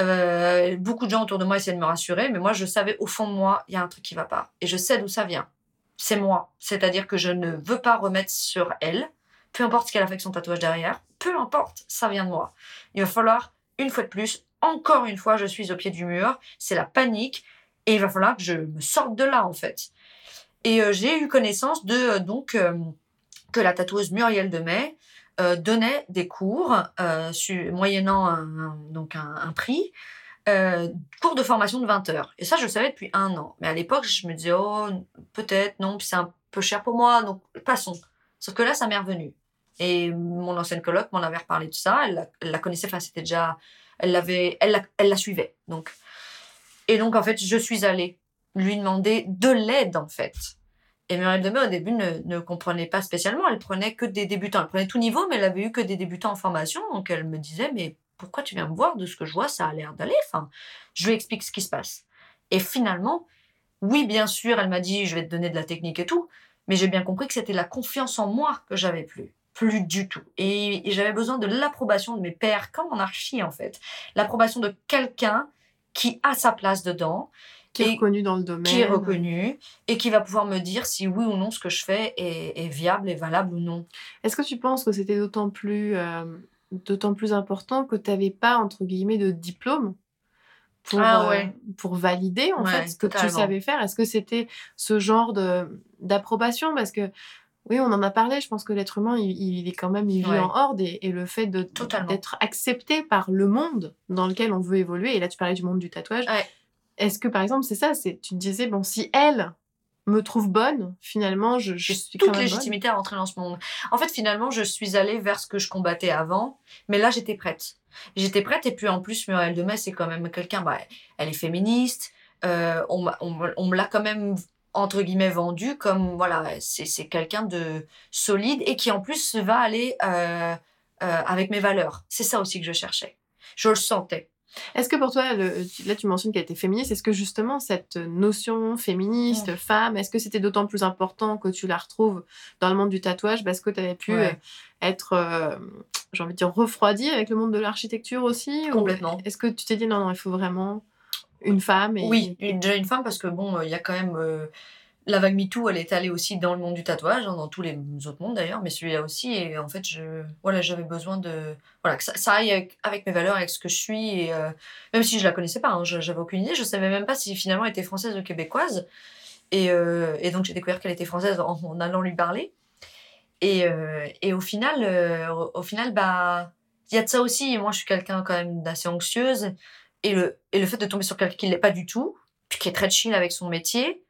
Euh, beaucoup de gens autour de moi essayaient de me rassurer, mais moi, je savais au fond de moi, il y a un truc qui va pas. Et je sais d'où ça vient. C'est moi. C'est-à-dire que je ne veux pas remettre sur elle, peu importe ce qu'elle a fait avec son tatouage derrière, peu importe, ça vient de moi. Il va falloir, une fois de plus, encore une fois, je suis au pied du mur, c'est la panique, et il va falloir que je me sorte de là, en fait. Et euh, j'ai eu connaissance de, euh, donc, que la tatoueuse Muriel Demet euh, donnait des cours, euh, moyennant un, donc un, prix, euh, cours de formation de 20 heures. Et ça, je le savais depuis un an. Mais à l'époque, je me disais, oh, peut-être, non, puis c'est un peu cher pour moi, donc passons. Sauf que là, ça m'est revenu. Et mon ancienne coloc m'en avait reparlé de ça. Elle la, elle la connaissait, enfin, c'était déjà. Elle l'avait, elle la, elle la suivait. Donc. Et donc, en fait, je suis allée lui demander de l'aide, en fait. Et Muriel Demey, au début, ne, comprenait pas spécialement. Elle prenait que des débutants. Elle prenait tout niveau, mais elle avait eu que des débutants en formation. Donc, elle me disait, mais pourquoi tu viens me voir? De ce que je vois, ça a l'air d'aller. Enfin, je lui explique ce qui se passe. Et finalement, oui, bien sûr, elle m'a dit, je vais te donner de la technique et tout. Mais j'ai bien compris que c'était la confiance en moi que j'avais plus. Plus du tout. Et, j'avais besoin de l'approbation de mes pairs, comme en archi en fait. L'approbation de quelqu'un qui a sa place dedans. Qui est reconnu dans le domaine. qui est reconnu et qui va pouvoir me dire si oui ou non ce que je fais est, est viable et valable ou non. Est-ce que tu penses que c'était d'autant plus, euh, d'autant plus important que tu n'avais pas, entre guillemets, de diplôme pour, Ah euh, pour valider, en Ouais, fait, ce que tu savais faire? Est-ce que c'était ce genre de, d'approbation? Parce que, oui, on en a parlé, je pense que l'être humain, il, il est quand même, il vit Ouais. en horde, et, et le fait de, d'être accepté par le monde dans lequel on veut évoluer, et là, tu parlais du monde du tatouage. Est-ce que, par exemple, c'est ça, c'est, tu te disais, bon, si elle me trouve bonne, finalement, je, je suis quand toute bonne légitimité à rentrer dans ce monde. En fait, finalement, je suis allée vers ce que je combattais avant, mais là, j'étais prête. J'étais prête, et puis en plus, Muriel Demey, c'est quand même quelqu'un, bah, elle est féministe, euh, on, me- on me l'a quand même, entre guillemets, vendu comme, voilà, c'est c'est quelqu'un de solide, et qui en plus va aller euh, euh, avec mes valeurs. C'est ça aussi que je cherchais. Je le sentais. Est-ce que pour toi, le, là tu mentionnes qu'elle était féministe, est-ce que justement cette notion féministe, Mm. femme, est-ce que c'était d'autant plus important que tu la retrouves dans le monde du tatouage parce que tu avais pu Ouais. euh, être, euh, j'ai envie de dire, refroidie avec le monde de l'architecture aussi Complètement. Est-ce que tu t'es dit non, non, il faut vraiment une femme et... Oui, une, déjà une femme parce que bon, euh, il y a quand même euh, la vague MeToo, elle est allée aussi dans le monde du tatouage, hein, dans tous les autres mondes d'ailleurs, mais celui-là aussi. Et en fait, je, voilà, j'avais besoin de, voilà, que ça, ça aille avec, mes valeurs, avec ce que je suis. Et euh, même si je la connaissais pas, hein, j'avais aucune idée, je savais même pas si finalement elle était française ou québécoise. Et, euh, et donc j'ai découvert qu'elle était française en, allant lui parler. Et, euh, et au final, euh, au, final, bah, il y a de ça aussi. Moi, je suis quelqu'un quand même d'assez anxieuse. Et le, et le fait de tomber sur quelqu'un qui l'est pas du tout, puis qui est très chill avec son métier,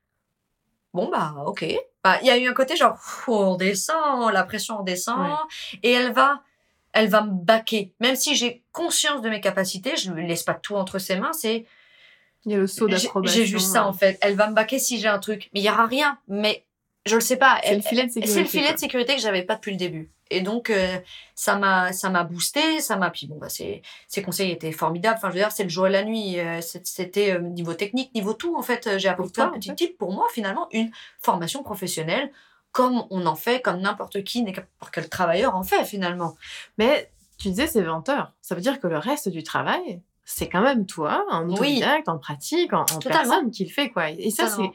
bon, bah, ok. Bah, Il y a eu un côté genre, on descend, la pression descend, Ouais. et elle va, elle va me baquer. Même si j'ai conscience de mes capacités, je ne laisse pas tout entre ses mains, c'est, Il y a le saut d'approbation. j'ai juste ça euh, en fait. Elle va me baquer si j'ai un truc. Mais il y aura rien. Mais je le sais pas. C'est le filet de sécurité. c'est le filet de sécurité que j'avais pas depuis le début. Et donc, euh, ça m'a, ça m'a boosté, ça m'a, puis bon, bah, ses conseils étaient formidables. Enfin, je veux dire, c'est le jour et la nuit. euh, C'était euh, niveau technique, niveau tout, en fait. J'ai appris Pour plein de petits tips. Pour moi, finalement, une formation professionnelle, comme on en fait, comme n'importe qui, n'importe quel travailleur en fait, finalement. Mais tu disais c'est 20 heures. Ça veut dire que le reste du travail, c'est quand même toi, en Oui. autodidacte, en pratique, en, en personne qui le fait. Quoi. Et ça, c'est,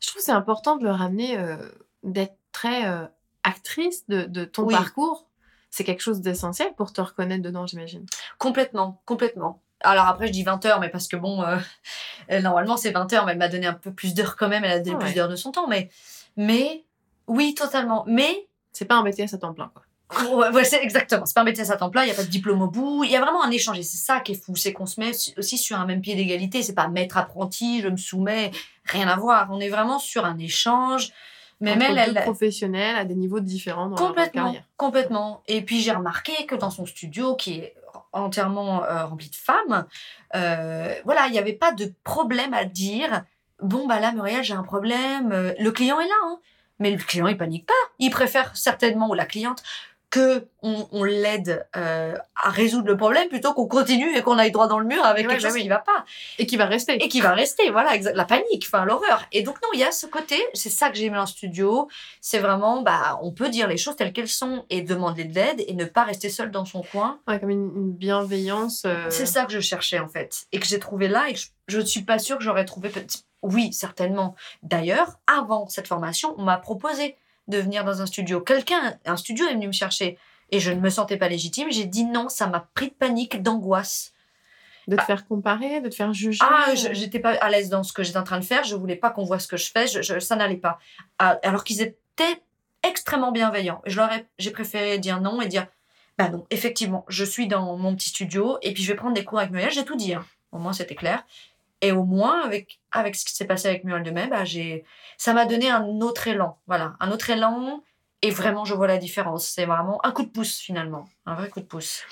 je trouve que c'est important de le ramener, euh, d'être très euh, actrice de, de ton Oui. parcours. C'est quelque chose d'essentiel pour te reconnaître dedans, j'imagine. Complètement, complètement. Alors après, je dis 20 heures, mais parce que bon, euh, normalement c'est 20 heures, mais elle m'a donné un peu plus d'heures quand même, elle a donné plus d'heures de son temps, mais, mais oui, totalement. Mais, C'est pas un BTS à temps plein. Quoi. ouais, ouais, c'est exactement, c'est pas un BTS à temps plein, il n'y a pas de diplôme au bout, il y a vraiment un échange, et c'est ça qui est fou, c'est qu'on se met aussi sur un même pied d'égalité, c'est pas maître apprenti, je me soumets, rien à voir, on est vraiment sur un échange. Mais Entre elle, deux elle, professionnels à des niveaux différents dans leur Complètement, carrière. complètement. Et puis j'ai remarqué que dans son studio, qui est entièrement euh, rempli de femmes, euh, voilà, il n'y avait pas de problème à dire. Bon bah là, Muriel, j'ai un problème. euh, Le client est là, hein. mais le client il panique pas. Il préfère certainement ou la cliente que on, on l'aide euh, à résoudre le problème plutôt qu'on continue et qu'on aille droit dans le mur avec Ouais, quelque bah chose oui. qui va pas Et qui va rester. et qui va rester, voilà, la panique, enfin l'horreur. Et donc non, il y a ce côté, c'est ça que j'ai aimé en studio, c'est vraiment, bah, on peut dire les choses telles qu'elles sont et demander de l'aide et ne pas rester seul dans son coin. Ouais, comme une, une bienveillance. euh, C'est ça que je cherchais en fait et que j'ai trouvé là et que je ne suis pas sûre que j'aurais trouvé. Oui, certainement. D'ailleurs, avant cette formation, on m'a proposé de venir dans un studio. Quelqu'un, un studio est venu me chercher et je ne me sentais pas légitime. J'ai dit non, ça m'a pris de panique, d'angoisse. De te faire comparer, de te faire juger. Ah, je- j'étais pas à l'aise dans ce que j'étais en train de faire. Je voulais pas qu'on voit ce que je fais. Je, je- ça n'allait pas. Ah, Alors qu'ils étaient extrêmement bienveillants. Je leur ai, j'ai préféré dire non et dire, bah non, effectivement, je suis dans mon petit studio et puis je vais prendre des cours avec Muriel. J'ai tout dit. hein. Au moins, c'était clair. Et au moins, avec, avec ce qui s'est passé avec Muriel Demey, bah, j'ai, ça m'a donné un autre élan. Voilà, un autre élan. Et vraiment, je vois la différence. C'est vraiment un coup de pouce, finalement. Un vrai coup de pouce.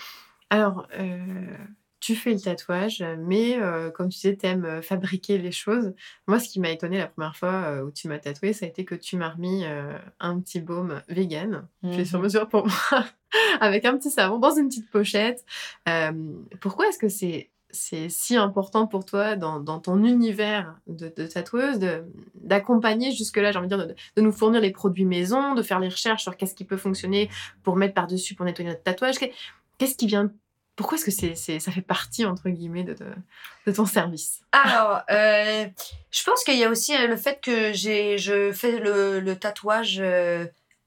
Alors, euh, tu fais le tatouage, mais euh, comme tu disais, t'aimes euh, fabriquer les choses. Moi, ce qui m'a étonné la première fois où tu m'as tatoué, ça a été que tu m'as remis euh, un petit baume vegan, fait sur Mhm. mesure pour moi, avec un petit savon dans une petite pochette. Pourquoi est-ce que c'est c'est si important pour toi dans, ton univers de, de tatoueuse d'accompagner jusque-là, j'ai envie de dire, de, de nous fournir les produits maison, de faire les recherches sur qu'est-ce qui peut fonctionner pour mettre par-dessus, pour nettoyer notre tatouage. Qu'est- Qu'est-ce qui vient Pourquoi est-ce que c'est, c'est, ça fait partie, entre guillemets, de, de, ton service? Alors, euh, je pense qu'il y a aussi euh, le fait que je fais le, le tatouage, euh,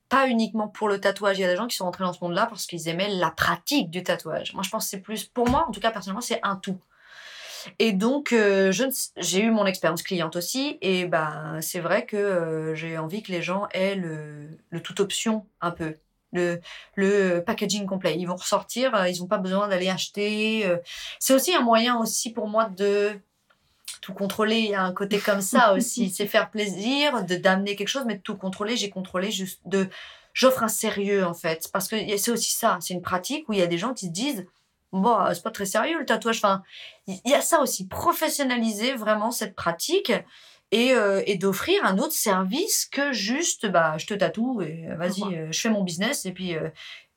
pas uniquement pour le tatouage. Il y a des gens qui sont rentrés dans ce monde-là parce qu'ils aimaient la pratique du tatouage. Moi, je pense que c'est plus, pour moi, en tout cas, personnellement, c'est un tout. Et donc, euh, j'ai eu mon expérience cliente aussi, et ben, c'est vrai que euh, j'ai envie que les gens aient le, le tout option un peu. Le, le packaging complet. Ils vont ressortir, euh, ils n'ont pas besoin d'aller acheter. C'est aussi un moyen aussi pour moi de tout contrôler. Il y a un côté comme ça aussi. C'est faire plaisir, de d'amener quelque chose, mais de tout contrôler. J'ai contrôlé juste de. J'offre un sérieux en fait, parce que c'est aussi ça. C'est une pratique où il y a des gens qui se disent, bon, c'est pas très sérieux le tatouage. Enfin, il y a ça aussi. Professionnaliser vraiment cette pratique. Et, euh, et d'offrir un autre service que juste bah je te tatoue et euh, vas-y Ouais. euh, je fais mon business et puis euh,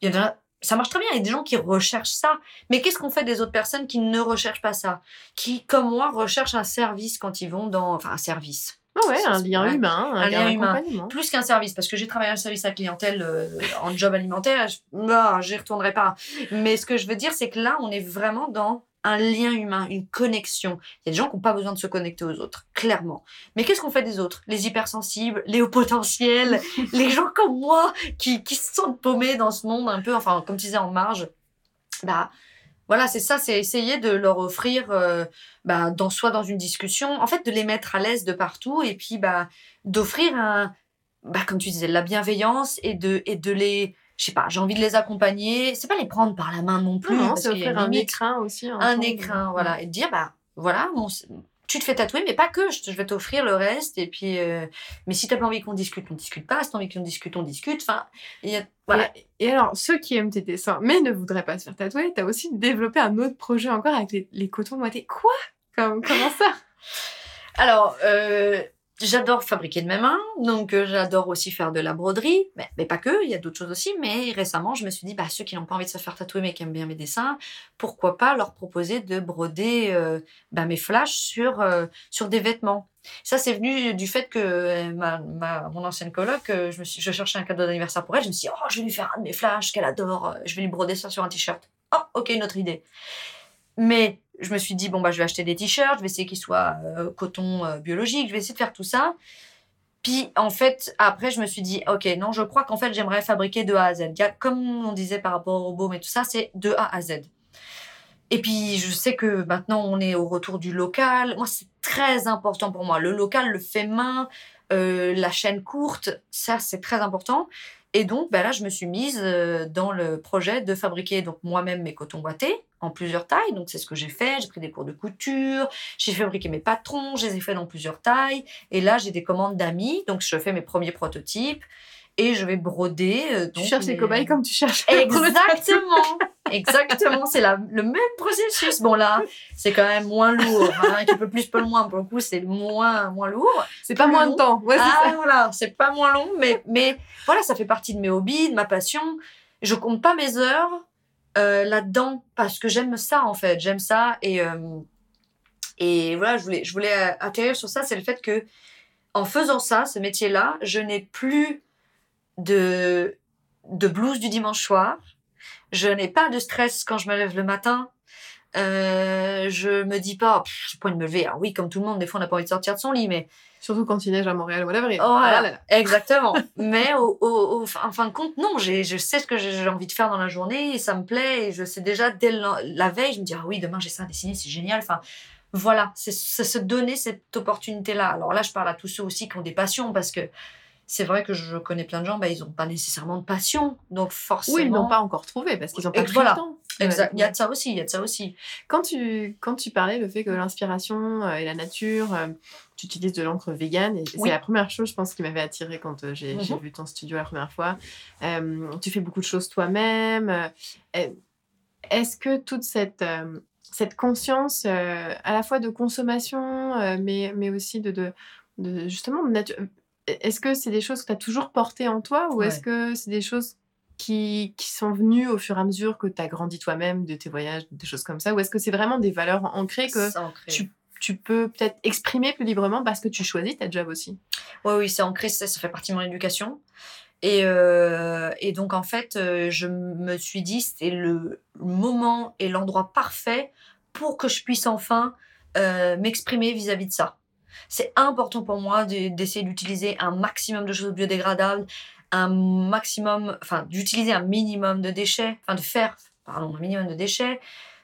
il y en a ça marche très bien il y a des gens qui recherchent ça mais qu'est-ce qu'on fait des autres personnes qui ne recherchent pas ça? Qui, comme moi, recherchent un service quand ils vont dans. Enfin, un service. Ah ouais, un lien humain, un, Un lien humain. Plus qu'un service, parce que j'ai travaillé en service à clientèle euh, en job alimentaire, je... non, j'y retournerai pas. Mais ce que je veux dire, c'est que là, on est vraiment dans un lien humain, une connexion. Il y a des gens qui n'ont pas besoin de se connecter aux autres, clairement. Mais qu'est-ce qu'on fait des autres? Les hypersensibles, les hauts potentiels, les gens comme moi qui, qui se sentent paumés dans ce monde un peu, enfin, comme tu disais, en marge. Bah, voilà, c'est ça, c'est essayer de leur offrir, euh, bah, dans, soit dans une discussion, en fait, de les mettre à l'aise de partout et puis bah, d'offrir un, bah, comme tu disais, de la bienveillance et de, et de les, je sais pas, j'ai envie de les accompagner. C'est pas les prendre par la main non plus, Non, c'est offrir un écrin aussi. Un temps de- écrin, voilà, et de dire, bah, voilà, tu te fais tatouer, mais pas que, je, vais t'offrir le reste, et puis, euh, mais si t'as pas envie qu'on discute, on discute pas, si t'as envie qu'on discute, on discute, enfin, y a, voilà. Et, et alors, ceux qui aiment tes dessins, mais ne voudraient pas se faire tatouer, t'as aussi développé un autre projet encore avec les, les cotons moités. Quoi? Comme, Comment ça? Alors, euh, j'adore fabriquer de mes mains, donc euh, j'adore aussi faire de la broderie, mais, pas que, il y a d'autres choses aussi. Mais récemment, je me suis dit, bah, ceux qui n'ont pas envie de se faire tatouer mais qui aiment bien mes dessins, pourquoi pas leur proposer de broder euh, bah, mes flashs sur, euh, sur des vêtements. Ça, c'est venu du fait que euh, ma, ma, mon ancienne coloc, je, me suis, je cherchais un cadeau d'anniversaire pour elle, je me suis dit, oh, je vais lui faire un de mes flashs qu'elle adore, je vais lui broder ça sur un t-shirt. Oh, ok, une autre idée. Mais je me suis dit, bon, bah, je vais acheter des t-shirts, je vais essayer qu'ils soient euh, coton euh, biologique, je vais essayer de faire tout ça. Puis, en fait, après, je me suis dit, ok, non, je crois qu'en fait, j'aimerais fabriquer de A à Z. Comme on disait par rapport au robot, mais tout ça, c'est de A à Z. Et puis, je sais que maintenant, on est au retour du local. Moi, c'est très important pour moi. Le local, le fait main, euh, la chaîne courte, ça, c'est très important. Et donc, ben là, je me suis mise euh, dans le projet de fabriquer donc moi-même mes cotons boités en plusieurs tailles. Donc, c'est ce que j'ai fait. J'ai pris des cours de couture, j'ai fabriqué mes patrons, je les ai fait dans plusieurs tailles. Et là, j'ai des commandes d'amis. Donc, je fais mes premiers prototypes et je vais broder. euh, Tu donc, cherches les cobayes comme tu cherches. Exactement, exactement, c'est le même processus. Bon là, c'est quand même moins lourd, hein, un petit peu plus, peu moins. Pour le coup, c'est moins, moins lourd. C'est pas moins de long. temps. Ouais, c'est ah ça. voilà, c'est pas moins long, mais mais voilà, ça fait partie de mes hobbies, de ma passion. Je compte pas mes heures euh, là-dedans parce que j'aime ça en fait, j'aime ça et euh, et voilà, je voulais je voulais atterrir sur ça, c'est le fait que en faisant ça, ce métier-là, je n'ai plus de de blues du dimanche soir. Je n'ai pas de stress quand je me lève le matin. Euh, je me dis pas, Pff, j'ai pas envie de me lever. Alors oui, comme tout le monde, des fois on n'a pas envie de sortir de son lit, mais Surtout quand il neige à Montréal, Oh. Ah là là. Exactement. Mais au, au- au- en fin de compte, non, j'ai- je sais ce que j'ai envie de faire dans la journée et ça me plaît. Et je sais déjà dès le- la veille, je me dis, ah oui, demain j'ai ça à dessiner, c'est génial. Enfin, voilà, c'est c'est se donner cette opportunité-là. Alors là, je parle à tous ceux aussi qui ont des passions parce que c'est vrai que je connais plein de gens, bah, ils n'ont pas nécessairement de passion. Donc forcément. Oui, ils l'ont pas encore trouvé parce qu'ils ont pas pris le temps. Exact. Il y a de ça aussi, il y a de ça aussi. Quand tu, quand tu parlais le fait que l'inspiration euh, et la nature, euh, tu utilises de l'encre et Oui. c'est la première chose, je pense, qui m'avait attirée quand euh, j'ai Mhm. vu ton studio la première fois. Euh, tu fais beaucoup de choses toi-même. Est-ce que toute cette, cette conscience, à la fois de consommation, mais, mais aussi de, de, de- justement de nature, est-ce que c'est des choses que tu as toujours portées en toi ou est-ce Ouais. que c'est des choses qui, qui sont venues au fur et à mesure que tu as grandi toi-même, de tes voyages, des choses comme ça Ou est-ce que c'est vraiment des valeurs ancrées que ancré. tu, tu peux peut-être exprimer plus librement parce que tu choisis ta job aussi? Oui, oui, c'est ancré, ça, ça fait partie de mon éducation. Et, euh, et donc, en fait, euh, je me suis dit, c'était le moment et l'endroit parfait pour que je puisse enfin euh, m'exprimer vis-à-vis de ça. C'est important pour moi de- d'essayer d'utiliser un maximum de choses biodégradables, un maximum, enfin, d'utiliser un minimum de déchets, enfin, de faire, pardon, un minimum de déchets,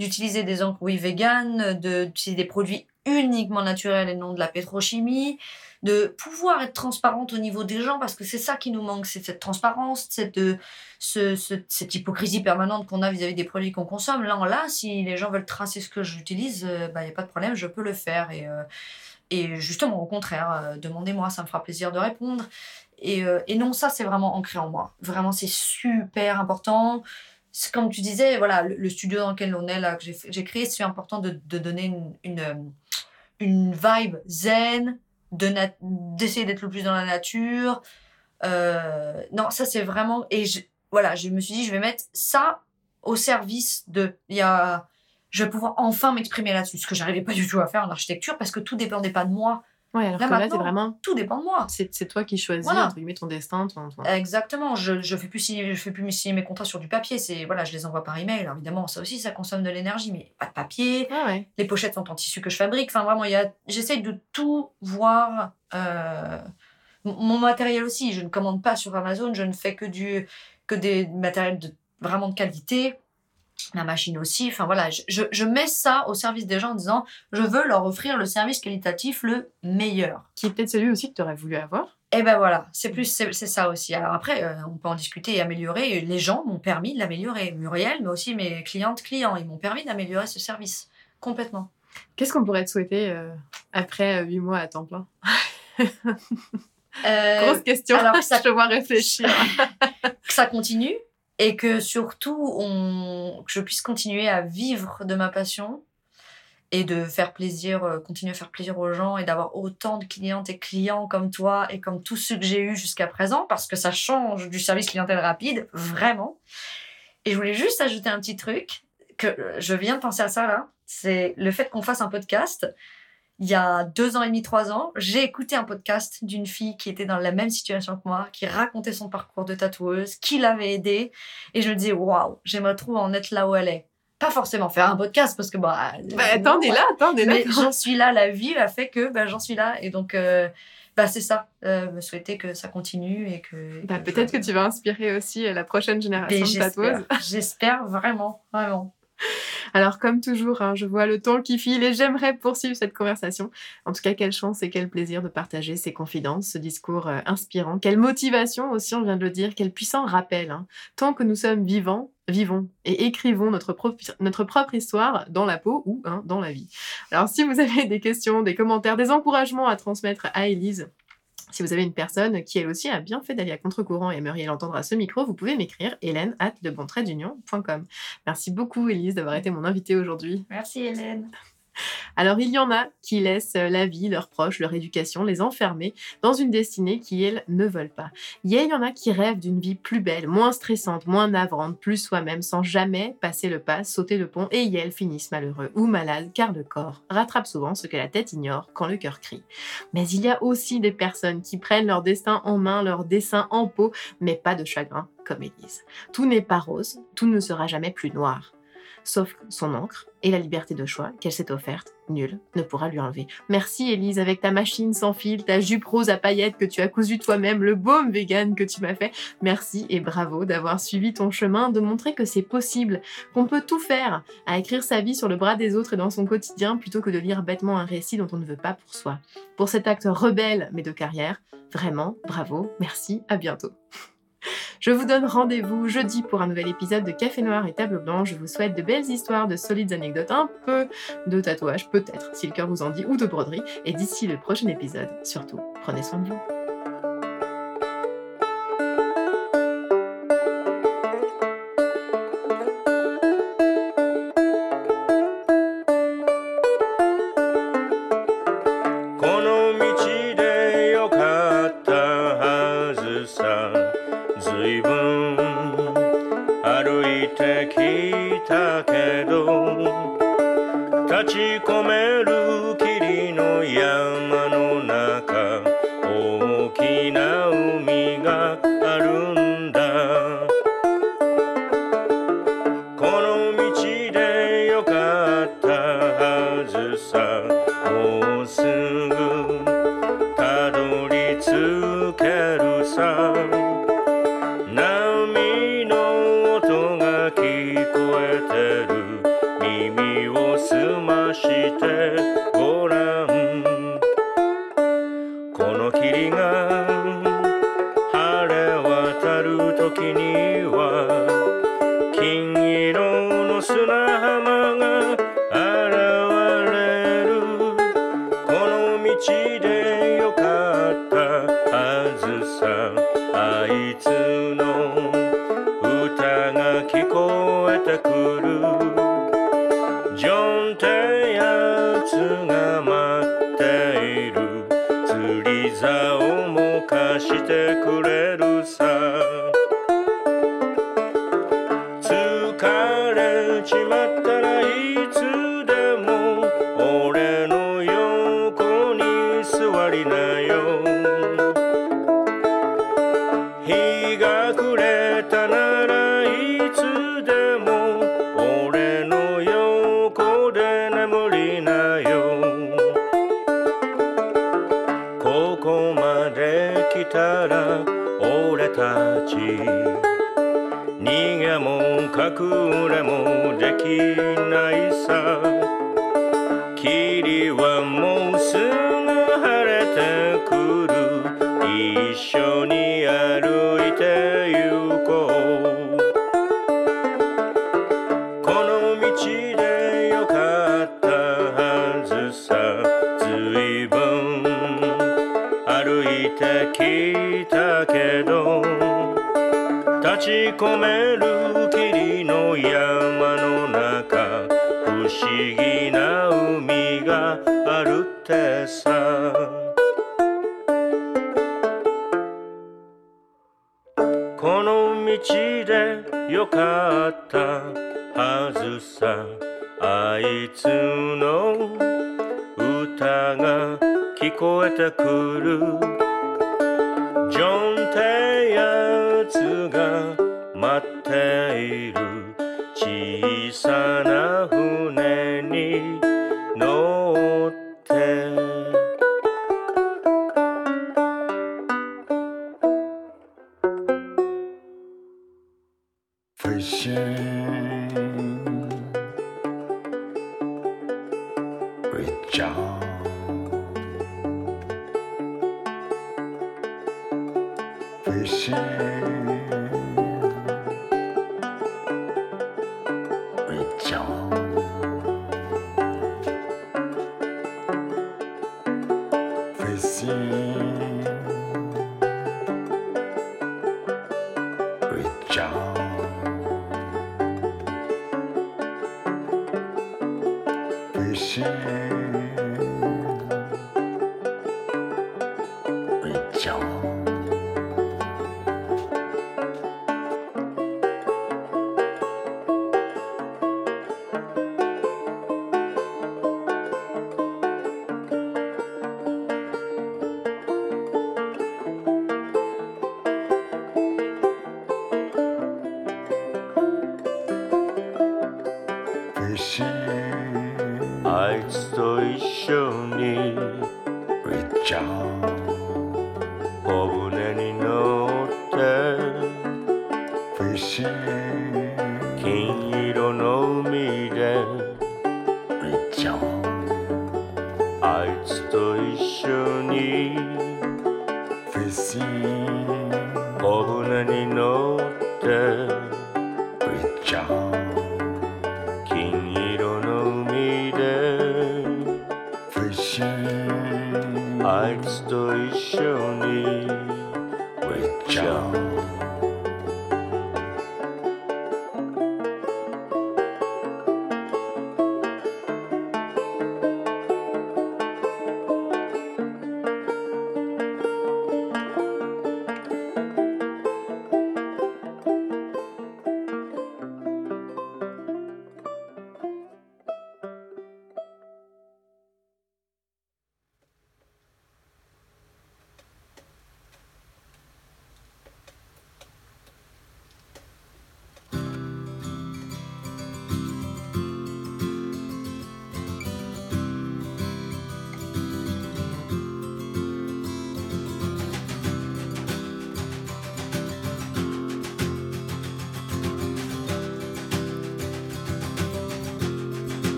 d'utiliser des encrouilles véganes, de- d'utiliser des produits uniquement naturels et non de la pétrochimie, de pouvoir être transparente au niveau des gens parce que c'est ça qui nous manque, c'est cette transparence, cette, euh, ce, ce- cette hypocrisie permanente qu'on a vis-à-vis des produits qu'on consomme. Là, là, si les gens veulent tracer ce que j'utilise, il n'y a pas de problème, je peux le faire. Et, euh, et justement, au contraire, euh, demandez-moi, ça me fera plaisir de répondre. Et, euh, et non, ça, c'est vraiment ancré en moi. Vraiment, c'est super important. Comme tu disais, voilà, le, studio dans lequel on est, là, que j'ai créé, c'est important de, donner une, une, euh, vibe zen, d'essayer d'être le plus dans la nature. Non, ça, c'est vraiment. Et voilà, je me suis dit, je vais mettre ça au service de. Il y a, je vais pouvoir enfin m'exprimer là-dessus, ce que j'arrivais pas du tout à faire en architecture parce que tout dépendait pas de moi. Ouais, alors Là, que là, c'est vraiment. Tout dépend de moi. C'est toi qui choisis, Voilà. entre guillemets, ton destin. Ton, ton- Exactement, je, je fais plus signer, je fais plus signer mes contrats sur du papier, c'est voilà, je les envoie par email. Alors, évidemment, ça aussi ça consomme de l'énergie, mais pas de papier. Ah ouais. Les pochettes sont en tissu que je fabrique. Enfin vraiment, a j'essaye de tout voir euh, mon matériel aussi, je ne commande pas sur Amazon, je ne fais que du que des matériels de vraiment de qualité. La machine aussi, enfin voilà, je, je, mets ça au service des gens en disant je veux leur offrir le service qualitatif le meilleur. Qui est peut-être celui aussi que tu aurais voulu avoir. Et ben voilà, c'est plus c'est c'est ça aussi. Alors après, euh, on peut en discuter et améliorer. Les gens m'ont permis de l'améliorer. Muriel, mais aussi mes clientes clients, ils m'ont permis d'améliorer ce service complètement. Qu'est-ce qu'on pourrait te souhaiter euh, après euh, huit mois à temps plein? Grosse question. alors que ça- je te vois réfléchir. que ça continue et que surtout que je puisse continuer à vivre de ma passion et de faire plaisir, euh, continuer à faire plaisir aux gens et d'avoir autant de clientes et clients comme toi et comme tous ceux que j'ai eus jusqu'à présent parce que ça change du service clientèle rapide, vraiment. Et je voulais juste ajouter un petit truc que euh, je viens de penser à ça là, c'est le fait qu'on fasse un podcast. Il y a deux ans et demi, trois ans, j'ai écouté un podcast d'une fille qui était dans la même situation que moi, qui racontait son parcours de tatoueuse, qui l'avait aidée, et je me disais waouh, j'aimerais trop en être là où elle est. Pas forcément faire un podcast parce que bah, bah, attendez là, attendez là. mais j'en suis là, la vie a fait que bah, j'en suis là. Et donc, euh, bah, c'est ça. Euh, me souhaiter que ça continue et que. Bah, peut-être que tu vas inspirer aussi euh, la prochaine Mais génération de tatoueuses. J'espère vraiment, vraiment. Alors, comme toujours, hein, je vois le temps qui file et j'aimerais poursuivre cette conversation. En tout cas, quelle chance et quel plaisir de partager ces confidences, ce discours euh, inspirant. Quelle motivation aussi, on vient de le dire, quel puissant rappel. hein. Tant que nous sommes vivants, vivons et écrivons notre propre, histoire dans la peau ou hein, dans la vie. Alors, si vous avez des questions, des commentaires, des encouragements à transmettre à Élise, si vous avez une personne qui, elle aussi, a bien fait d'aller à contre-courant et aimeriez l'entendre à ce micro, vous pouvez m'écrire hélène at. Merci beaucoup, Élise, d'avoir été mon invitée aujourd'hui. Merci Hélène. Alors, il y en a qui laissent la vie, leurs proches, leur éducation, les enfermer dans une destinée qui, elles, ne veulent pas. Il y en a qui rêvent d'une vie plus belle, moins stressante, moins navrante, plus soi-même, sans jamais passer le pas, sauter le pont, et elles finissent malheureux ou malades, car le corps rattrape souvent ce que la tête ignore quand le cœur crie. Mais il y a aussi des personnes qui prennent leur destin en main, leur dessin en peau, mais pas de chagrin, comme Élise. Tout n'est pas rose, tout ne sera jamais plus noir sauf son encre et la liberté de choix qu'elle s'est offerte, nul ne pourra lui enlever. Merci Élise avec ta machine sans fil, ta jupe rose à paillettes que tu as cousu toi-même, le baume vegan que tu m'as fait. Merci et bravo d'avoir suivi ton chemin, de montrer que c'est possible, qu'on peut tout faire, à écrire sa vie sur le bras des autres et dans son quotidien plutôt que de lire bêtement un récit dont on ne veut pas pour soi. Pour cet acte rebelle mais de carrière, vraiment bravo, merci, à bientôt. Je vous donne rendez-vous jeudi pour un nouvel épisode de Café Noir et Table Blanche. Je vous souhaite de belles histoires, de solides anecdotes, un peu de tatouage, peut-être, si le cœur vous en dit, ou de broderie. Et d'ici le prochain épisode, surtout, prenez soin de vous. 立ち込める霧の山の中不思議な海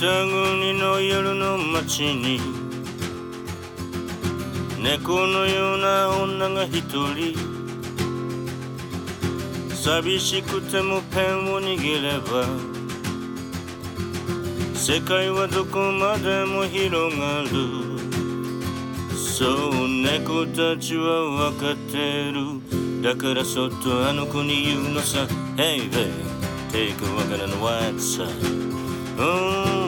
国の夜の街に猫のような女が一人寂しくてもペンを握れば世界はどこまでも広がる。そう猫たちは分かってる。だからそっとあの子に言うのさ。Hey babe, take a walk on the white side、oh.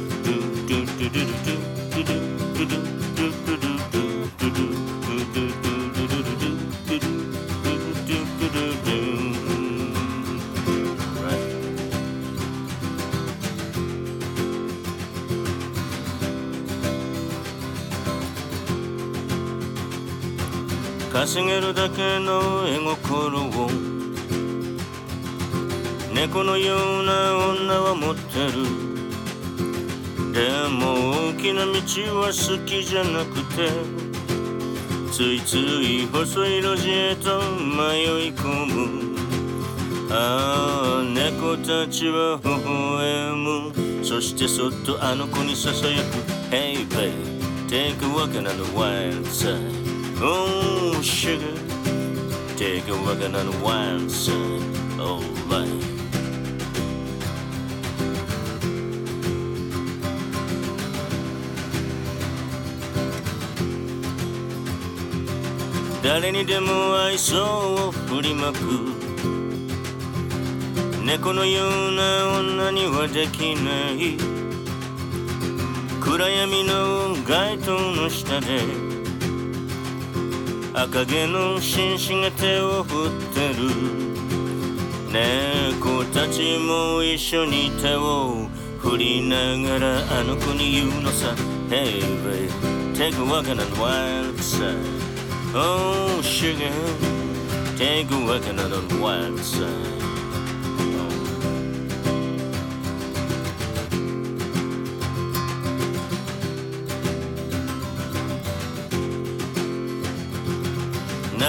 稼げるだけの絵心を。猫のような女は持ってる。でも大きな道は好きじゃなくてついつい細い路地へと迷い込む。ああ猫たちは微笑む。そしてそっとあの子にささやく。Hey babe take a walk on the wild side sugar, take a look and unwind 誰にでも愛想を振りまく。猫のような女にはできない。暗闇の街灯の下で。赤毛の紳士が手を振ってる猫たちも一緒に手を振りながらあの子に言うのさ Hey babe take a walk on the wild side Oh, sugar, take a walk on the wild side.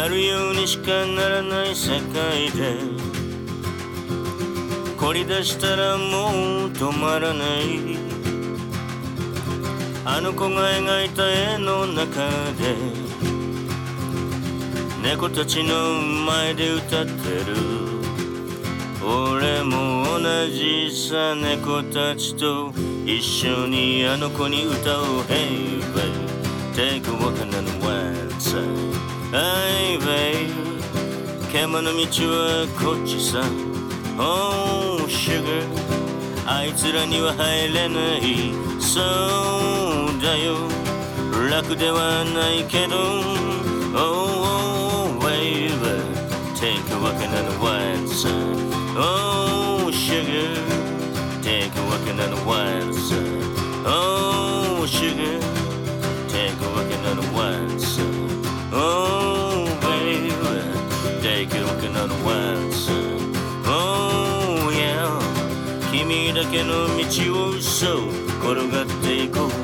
なるようにしかならない世界で凝り出したらもう止まらない。あの子が描いた絵の中で猫たちの前で歌ってる。俺も同じさ猫たちと一緒にあの子に歌おう Hey babe take a walk on the wild side Hey babe 獣の道はこっちさ Oh sugar あいつらには入れないそうだよ楽ではないけど Oh, baby, take a walk on the wild side. Oh, sugar, take a walk on the wild side. Oh, sugar, take a walk on the wild side. Oh, baby, take a walk on the wild side. Oh, yeah, 君だけの道をそう転がっていこう。